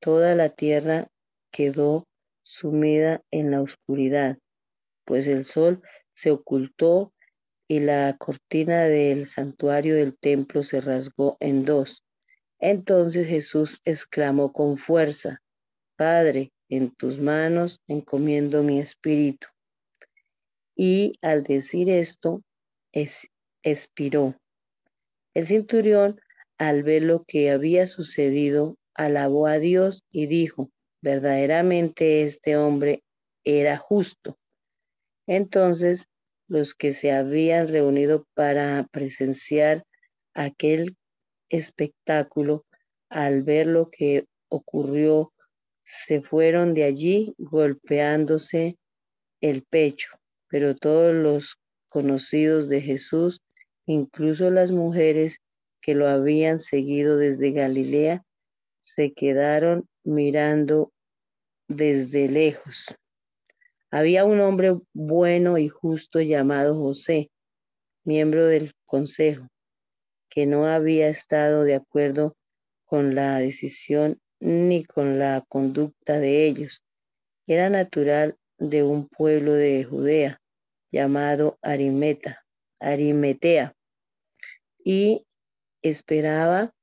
toda la tierra quedó sumida en la oscuridad, pues el sol se ocultó y la cortina del santuario del templo se rasgó en dos. Entonces Jesús exclamó con fuerza, Padre, en tus manos encomiendo mi espíritu. Y al decir esto, expiró. El centurión, al ver lo que había sucedido, alabó a Dios y dijo, verdaderamente este hombre era justo. Entonces los que se habían reunido para presenciar aquel espectáculo, al ver lo que ocurrió, se fueron de allí golpeándose el pecho. Pero todos los conocidos de Jesús, incluso las mujeres que lo habían seguido desde Galilea, se quedaron mirando desde lejos. Había un hombre bueno y justo llamado José, miembro del consejo, que no había estado de acuerdo con la decisión ni con la conducta de ellos. Era natural de un pueblo de Judea llamado Arimeta, Arimetea, y esperaba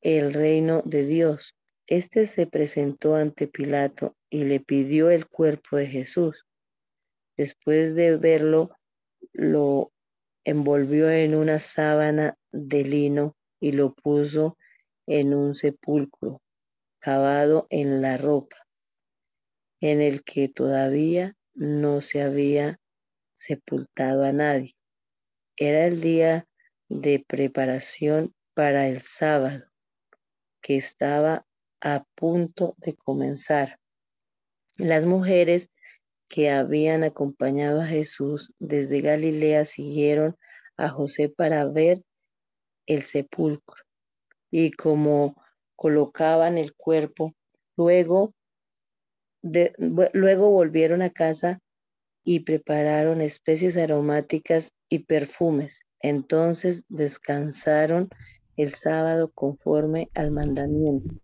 el reino de Dios. Este se presentó ante Pilato y le pidió el cuerpo de Jesús. Después de verlo, lo envolvió en una sábana de lino y lo puso en un sepulcro cavado en la roca, en el que todavía no se había sepultado a nadie. Era el día de preparación para el sábado, que estaba a punto de comenzar. Las mujeres que habían acompañado a Jesús desde Galilea siguieron a José para ver el sepulcro y como colocaban el cuerpo, luego, luego volvieron a casa y prepararon especies aromáticas y perfumes. Entonces descansaron el sábado conforme al mandamiento.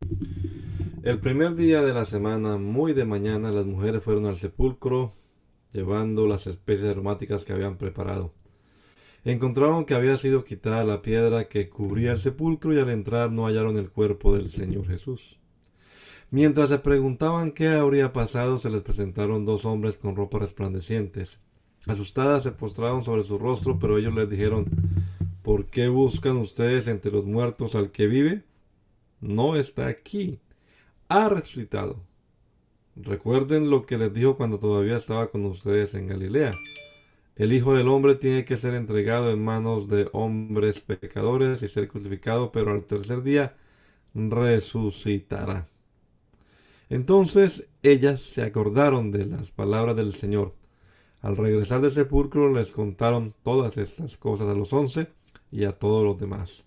El primer día de la semana, muy de mañana, las mujeres fueron al sepulcro llevando las especies aromáticas que habían preparado. Encontraron que había sido quitada la piedra que cubría el sepulcro y al entrar no hallaron el cuerpo del Señor Jesús. Mientras se preguntaban qué habría pasado, se les presentaron dos hombres con ropas resplandecientes. Asustadas se postraron sobre su rostro, pero ellos les dijeron, ¿por qué buscan ustedes entre los muertos al que vive? No está aquí, ha resucitado. Recuerden lo que les dijo cuando todavía estaba con ustedes en Galilea. El Hijo del Hombre tiene que ser entregado en manos de hombres pecadores y ser crucificado, pero al tercer día resucitará. Entonces ellas se acordaron de las palabras del Señor. Al regresar del sepulcro les contaron todas estas cosas a los once y a todos los demás.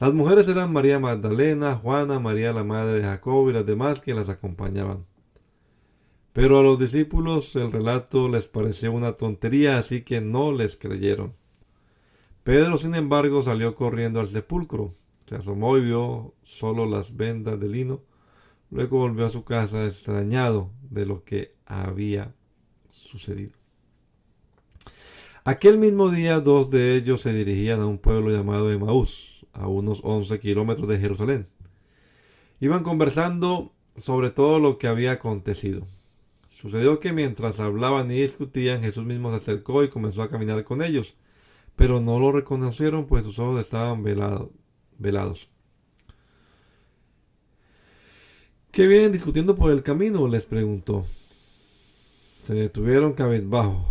Las mujeres eran María Magdalena, Juana, María la madre de Jacob y las demás que las acompañaban. Pero a los discípulos el relato les pareció una tontería, así que no les creyeron. Pedro, sin embargo, salió corriendo al sepulcro, se asomó y vio solo las vendas de lino Luego volvió a su casa extrañado de lo que había sucedido. Aquel mismo día dos de ellos se dirigían a un pueblo llamado Emaús, a unos 11 kilómetros de Jerusalén. Iban conversando sobre todo lo que había acontecido. Sucedió que mientras hablaban y discutían, Jesús mismo se acercó y comenzó a caminar con ellos, pero no lo reconocieron pues sus ojos estaban velados. ¿Qué vienen discutiendo por el camino? les preguntó. Se detuvieron cabizbajos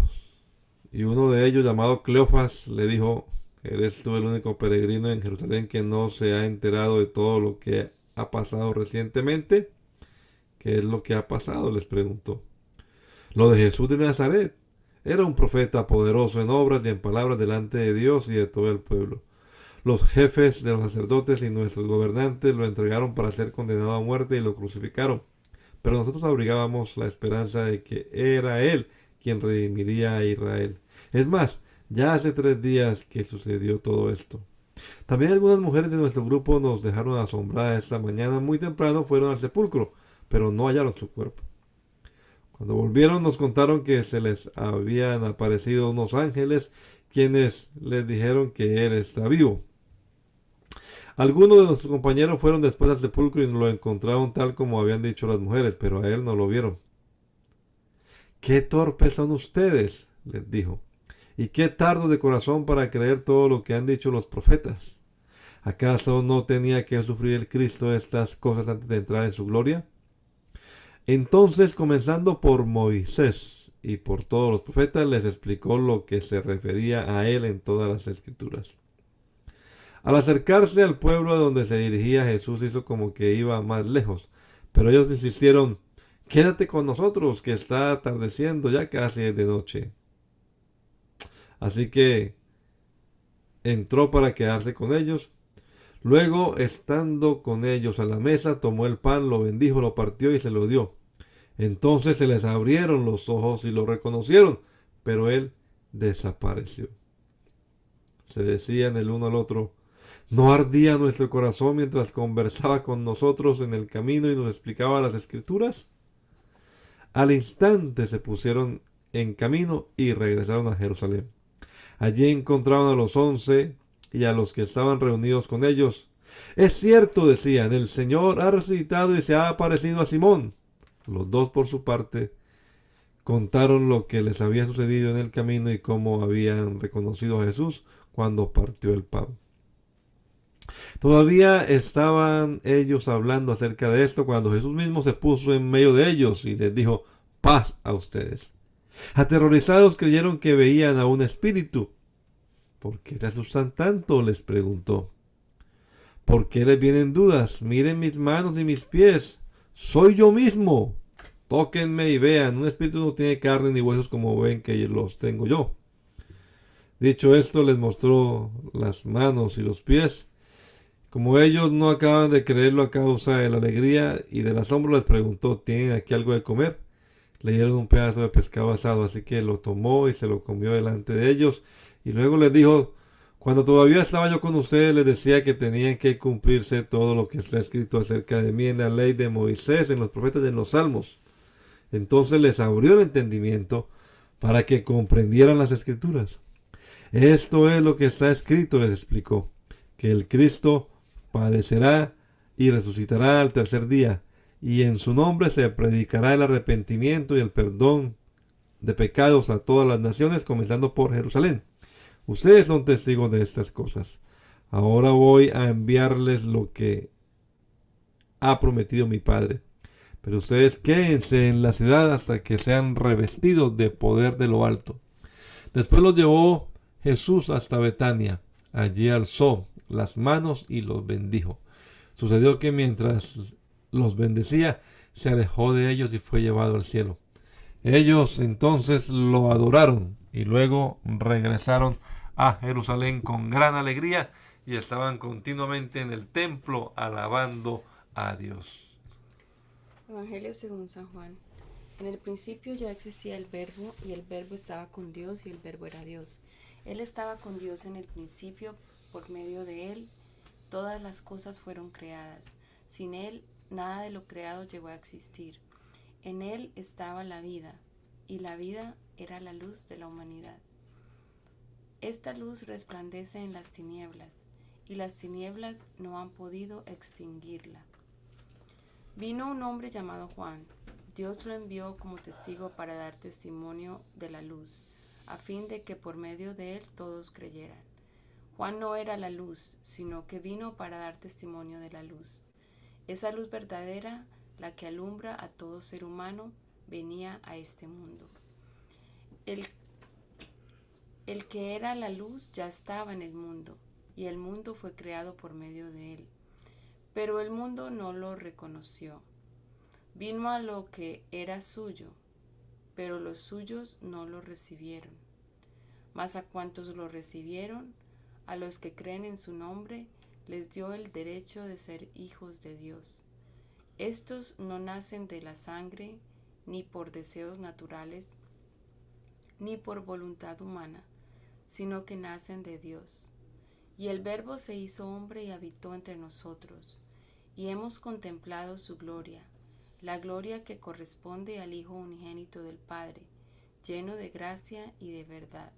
y uno de ellos, llamado Cleofas, le dijo, ¿eres tú el único peregrino en Jerusalén que no se ha enterado de todo lo que ha pasado recientemente? ¿Qué es lo que ha pasado? les preguntó. Lo de Jesús de Nazaret. Era un profeta poderoso en obras y en palabras delante de Dios y de todo el pueblo. Los jefes de los sacerdotes y nuestros gobernantes lo entregaron para ser condenado a muerte y lo crucificaron. Pero nosotros abrigábamos la esperanza de que era Él quien redimiría a Israel. Es más, ya hace tres días que sucedió todo esto. También algunas mujeres de nuestro grupo nos dejaron asombradas esta mañana muy temprano, fueron al sepulcro, pero no hallaron su cuerpo. Cuando volvieron nos contaron que se les habían aparecido unos ángeles quienes les dijeron que él está vivo. Algunos de nuestros compañeros fueron después al sepulcro y lo encontraron tal como habían dicho las mujeres, pero a él no lo vieron. ¡Qué torpes son ustedes! les dijo. ¿Y qué tardo de corazón para creer todo lo que han dicho los profetas? ¿Acaso no tenía que sufrir el Cristo estas cosas antes de entrar en su gloria? Entonces, comenzando por Moisés y por todos los profetas, les explicó lo que se refería a él en todas las escrituras. Al acercarse al pueblo donde se dirigía Jesús hizo como que iba más lejos, pero ellos insistieron, quédate con nosotros, que está atardeciendo, ya casi es de noche. Así que entró para quedarse con ellos. Luego, estando con ellos a la mesa, tomó el pan, lo bendijo, lo partió y se lo dio. Entonces se les abrieron los ojos y lo reconocieron, pero él desapareció. Se decían el uno al otro, ¿no ardía nuestro corazón mientras conversaba con nosotros en el camino y nos explicaba las escrituras? Al instante se pusieron en camino y regresaron a Jerusalén. Allí encontraron a los once y a los que estaban reunidos con ellos. Es cierto, decían, el Señor ha resucitado y se ha aparecido a Simón. Los dos, por su parte, contaron lo que les había sucedido en el camino y cómo habían reconocido a Jesús cuando partió el pan. Todavía estaban ellos hablando acerca de esto cuando Jesús mismo se puso en medio de ellos y les dijo, paz a ustedes. Aterrorizados creyeron que veían a un espíritu. ¿Por qué se asustan tanto? les preguntó. ¿Por qué les vienen dudas? Miren mis manos y mis pies. Soy yo mismo. Tóquenme y vean. Un espíritu no tiene carne ni huesos como ven que los tengo yo. Dicho esto, les mostró las manos y los pies. Como ellos no acaban de creerlo a causa de la alegría y del asombro, les preguntó, ¿tienen aquí algo de comer? le dieron un pedazo de pescado asado, así que lo tomó y se lo comió delante de ellos. Y luego les dijo, cuando todavía estaba yo con ustedes, les decía que tenían que cumplirse todo lo que está escrito acerca de mí en la ley de Moisés, en los profetas y en los salmos. Entonces les abrió el entendimiento para que comprendieran las escrituras. Esto es lo que está escrito, les explicó, que el Cristo padecerá y resucitará al tercer día y en su nombre se predicará el arrepentimiento y el perdón de pecados a todas las naciones, comenzando por Jerusalén. Ustedes son testigos de estas cosas. Ahora voy a enviarles lo que ha prometido mi Padre. Pero ustedes quédense en la ciudad hasta que sean revestidos de poder de lo alto. Después los llevó Jesús hasta Betania. Allí alzó las manos y los bendijo. Sucedió que mientras los bendecía, se alejó de ellos y fue llevado al cielo. Ellos entonces lo adoraron y luego regresaron a Jerusalén con gran alegría y estaban continuamente en el templo alabando a Dios. Evangelio según San Juan. En el principio ya existía el verbo y el verbo estaba con Dios y el verbo era Dios. Él estaba con Dios en el principio, por medio de él todas las cosas fueron creadas. Sin él nada de lo creado llegó a existir. En él estaba la vida, y la vida era la luz de la humanidad. Esta luz resplandece en las tinieblas, y las tinieblas no han podido extinguirla. Vino un hombre llamado Juan. Dios lo envió como testigo para dar testimonio de la luz, a fin de que por medio de él todos creyeran. Juan no era la luz, sino que vino para dar testimonio de la luz. Esa luz verdadera, la que alumbra a todo ser humano, venía a este mundo. El, el que era la luz ya estaba en el mundo, y el mundo fue creado por medio de él. Pero el mundo no lo reconoció. Vino a lo que era suyo, pero los suyos no lo recibieron. Mas a cuantos lo recibieron, a los que creen en su nombre, les dio el derecho de ser hijos de Dios. Estos no nacen de la sangre, ni por deseos naturales, ni por voluntad humana, sino que nacen de Dios. Y el Verbo se hizo hombre y habitó entre nosotros, y hemos contemplado su gloria, la gloria que corresponde al Hijo unigénito del Padre, lleno de gracia y de verdad.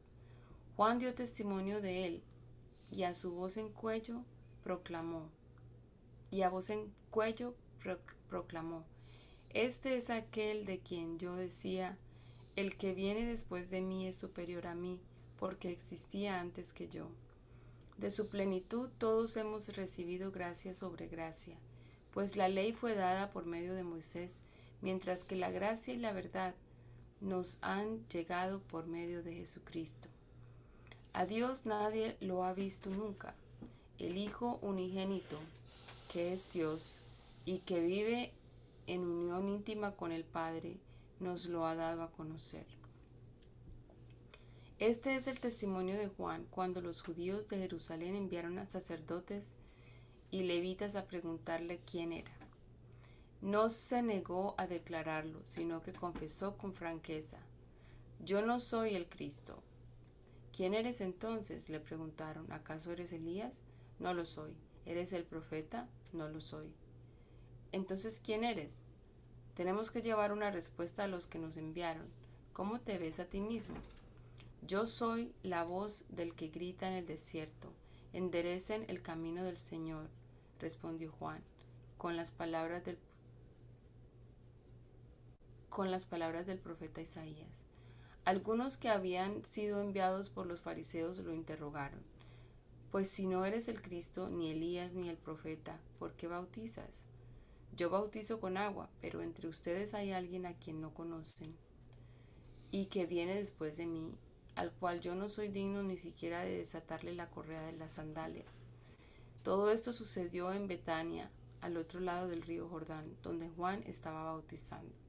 Juan dio testimonio de él, y a su voz en cuello proclamó, y a voz en cuello proclamó, Este es aquel de quien yo decía, el que viene después de mí es superior a mí, porque existía antes que yo. De su plenitud todos hemos recibido gracia sobre gracia, pues la ley fue dada por medio de Moisés, mientras que la gracia y la verdad nos han llegado por medio de Jesucristo. A Dios nadie lo ha visto nunca. El Hijo unigénito, que es Dios y que vive en unión íntima con el Padre, nos lo ha dado a conocer. Este es el testimonio de Juan cuando los judíos de Jerusalén enviaron a sacerdotes y levitas a preguntarle quién era. No se negó a declararlo, sino que confesó con franqueza, yo no soy el Cristo. ¿Quién eres entonces? le preguntaron. ¿Acaso eres Elías? No lo soy. ¿Eres el profeta? No lo soy. Entonces, ¿quién eres? Tenemos que llevar una respuesta a los que nos enviaron. ¿Cómo te ves a ti mismo? Yo soy la voz del que grita en el desierto. Enderecen el camino del Señor, respondió Juan, con las palabras del con las palabras del profeta Isaías. Algunos que habían sido enviados por los fariseos lo interrogaron. Pues si no eres el Cristo, ni Elías, ni el profeta, ¿por qué bautizas? Yo bautizo con agua, pero entre ustedes hay alguien a quien no conocen y que viene después de mí, al cual yo no soy digno ni siquiera de desatarle la correa de las sandalias. Todo esto sucedió en Betania, al otro lado del río Jordán, donde Juan estaba bautizando.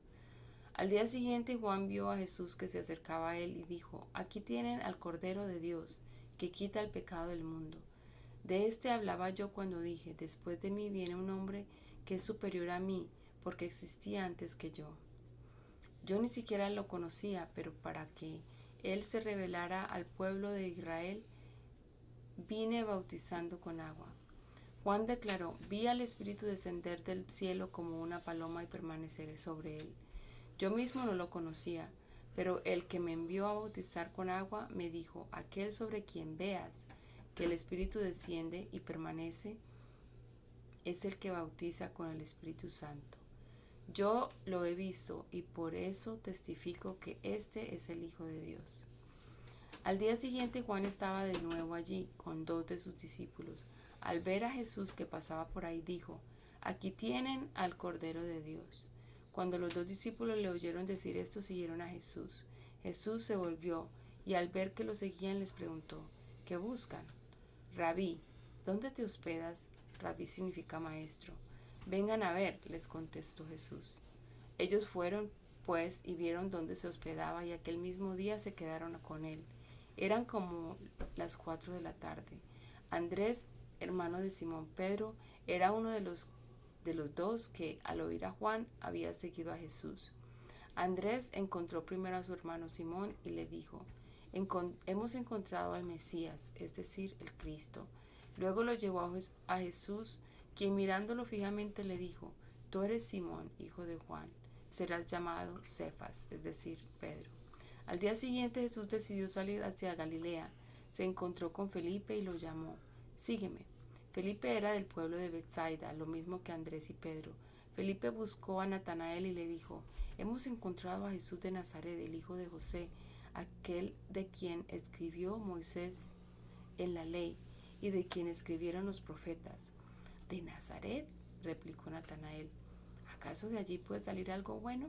Al día siguiente Juan vio a Jesús que se acercaba a él y dijo, Aquí tienen al Cordero de Dios, que quita el pecado del mundo. De este hablaba yo cuando dije, Después de mí viene un hombre que es superior a mí, porque existía antes que yo. Yo ni siquiera lo conocía, pero para que él se revelara al pueblo de Israel, vine bautizando con agua. Juan declaró, vi al Espíritu descender del cielo como una paloma y permanecer sobre él. Yo mismo no lo conocía, pero el que me envió a bautizar con agua me dijo, aquel sobre quien veas que el Espíritu desciende y permanece, es el que bautiza con el Espíritu Santo. Yo lo he visto y por eso testifico que este es el Hijo de Dios. Al día siguiente Juan estaba de nuevo allí con dos de sus discípulos. Al ver a Jesús que pasaba por ahí, dijo, aquí tienen al Cordero de Dios. Cuando los dos discípulos le oyeron decir esto, siguieron a Jesús. Jesús se volvió y al ver que lo seguían les preguntó, ¿qué buscan? Rabí, ¿dónde te hospedas? Rabí significa maestro. Vengan a ver, les contestó Jesús. Ellos fueron, pues, y vieron dónde se hospedaba y aquel mismo día se quedaron con él. Eran como las cuatro de la tarde. Andrés, hermano de Simón Pedro, era uno de los de los dos que al oír a Juan había seguido a Jesús. Andrés encontró primero a su hermano Simón y le dijo, hemos encontrado al Mesías, es decir, el Cristo. Luego lo llevó a Jesús, quien mirándolo fijamente le dijo, tú eres Simón, hijo de Juan, serás llamado Cefas, es decir, Pedro. Al día siguiente Jesús decidió salir hacia Galilea. Se encontró con Felipe y lo llamó, sígueme. Felipe era del pueblo de Bethsaida, lo mismo que Andrés y Pedro. Felipe buscó a Natanael y le dijo, hemos encontrado a Jesús de Nazaret, el hijo de José, aquel de quien escribió Moisés en la ley y de quien escribieron los profetas. ¿De Nazaret? replicó Natanael. ¿Acaso de allí puede salir algo bueno?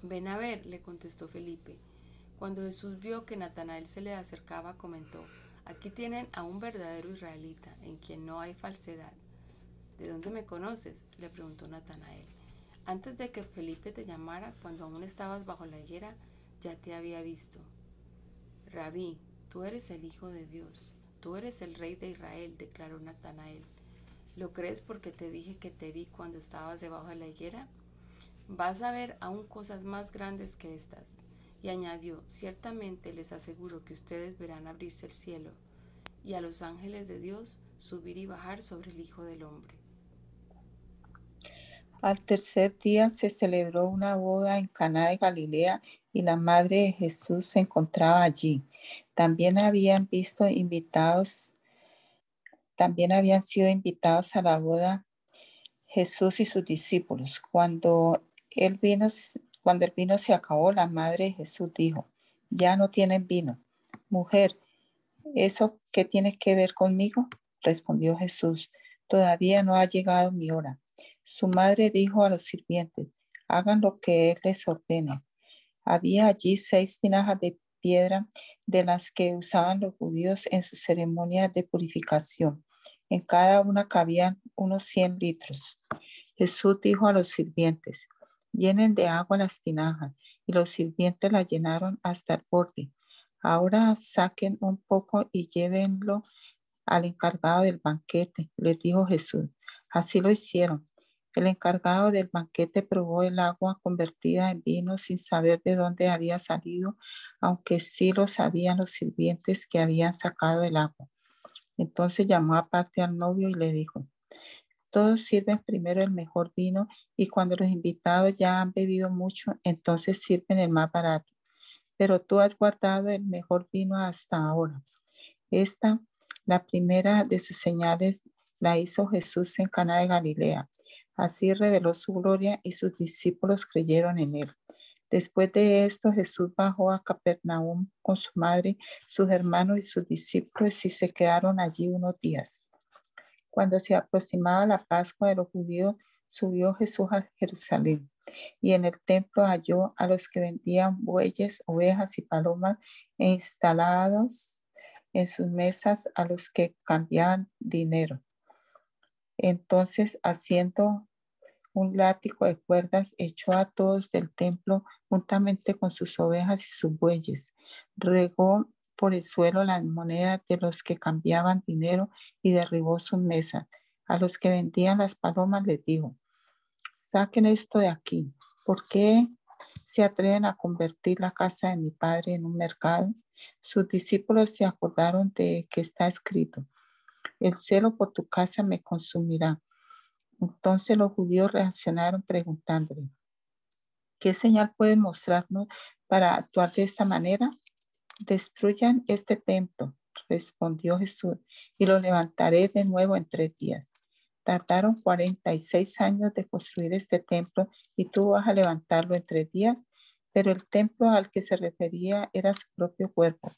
Ven a ver, le contestó Felipe. Cuando Jesús vio que Natanael se le acercaba, comentó, aquí tienen a un verdadero israelita, en quien no hay falsedad. ¿De dónde me conoces? le preguntó Natanael. Antes de que Felipe te llamara, cuando aún estabas bajo la higuera, ya te había visto. Rabí, tú eres el Hijo de Dios, tú eres el Rey de Israel, declaró Natanael. ¿Lo crees porque te dije que te vi cuando estabas debajo de la higuera? Vas a ver aún cosas más grandes que estas. Y añadió, ciertamente les aseguro que ustedes verán abrirse el cielo y a los ángeles de Dios subir y bajar sobre el Hijo del Hombre. Al tercer día se celebró una boda en Caná de Galilea y la madre de Jesús se encontraba allí. También habían visto invitados, también habían sido invitados a la boda Jesús y sus discípulos. Cuando el vino, cuando el vino se acabó, la madre de Jesús dijo, ya no tienen vino. Mujer, ¿eso qué tiene que ver conmigo? Respondió Jesús, todavía no ha llegado mi hora. Su madre dijo a los sirvientes, hagan lo que él les ordene. Había allí seis tinajas de piedra de las que usaban los judíos en sus ceremonias de purificación. En cada una cabían unos 100 litros. Jesús dijo a los sirvientes, llenen de agua las tinajas, y los sirvientes las llenaron hasta el borde. Ahora saquen un poco y llévenlo al encargado del banquete, les dijo Jesús. Así lo hicieron. El encargado del banquete probó el agua convertida en vino sin saber de dónde había salido, aunque sí lo sabían los sirvientes que habían sacado el agua. Entonces llamó aparte al novio y le dijo, todos sirven primero el mejor vino y cuando los invitados ya han bebido mucho, entonces sirven el más barato. Pero tú has guardado el mejor vino hasta ahora. Esta, la primera de sus señales, la hizo Jesús en Cana de Galilea Así reveló su gloria y sus discípulos creyeron en él. Después de esto, Jesús bajó a Capernaum con su madre, sus hermanos y sus discípulos y se quedaron allí unos días. Cuando se aproximaba la Pascua de los judíos, subió Jesús a Jerusalén y en el templo halló a los que vendían bueyes, ovejas y palomas e instalados en sus mesas a los que cambiaban dinero. Entonces, haciendo un látigo de cuerdas echó a todos del templo juntamente con sus ovejas y sus bueyes. Regó por el suelo las monedas de los que cambiaban dinero y derribó su mesa. A los que vendían las palomas les dijo, saquen esto de aquí. ¿Por qué se atreven a convertir la casa de mi padre en un mercado? Sus discípulos se acordaron de que está escrito, el celo por tu casa me consumirá. Entonces los judíos reaccionaron preguntándole, ¿qué señal puede mostrarnos para actuar de esta manera? Destruyan este templo, respondió Jesús, y lo levantaré de nuevo en tres días. Tardaron 46 años de construir este templo y tú vas a levantarlo en tres días, pero el templo al que se refería era su propio cuerpo.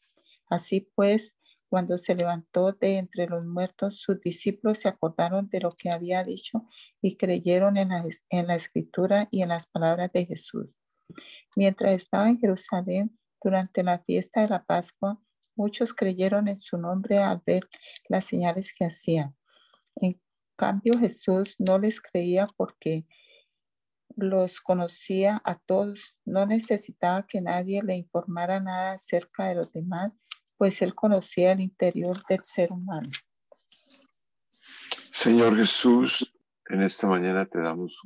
Así pues, cuando se levantó de entre los muertos, sus discípulos se acordaron de lo que había dicho y creyeron en la, en la escritura y en las palabras de Jesús. Mientras estaba en Jerusalén durante la fiesta de la Pascua, muchos creyeron en su nombre al ver las señales que hacía. En cambio, Jesús no les creía porque los conocía a todos, no necesitaba que nadie le informara nada acerca de los demás, pues él conocía el interior del ser humano. Señor Jesús, en esta mañana te damos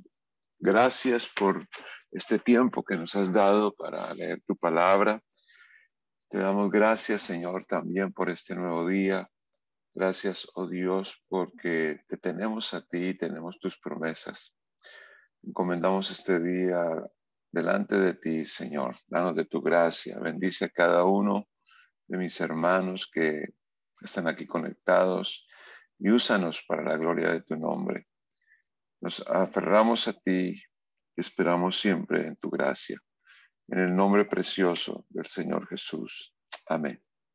gracias por este tiempo que nos has dado para leer tu palabra. Te damos gracias, Señor, también por este nuevo día. Gracias, oh Dios, porque te tenemos a ti y tenemos tus promesas. Encomendamos este día delante de ti, Señor. Danos de tu gracia. Bendice a cada uno de mis hermanos que están aquí conectados y úsanos para la gloria de tu nombre. Nos aferramos a ti y esperamos siempre en tu gracia. En el nombre precioso del Señor Jesús. Amén.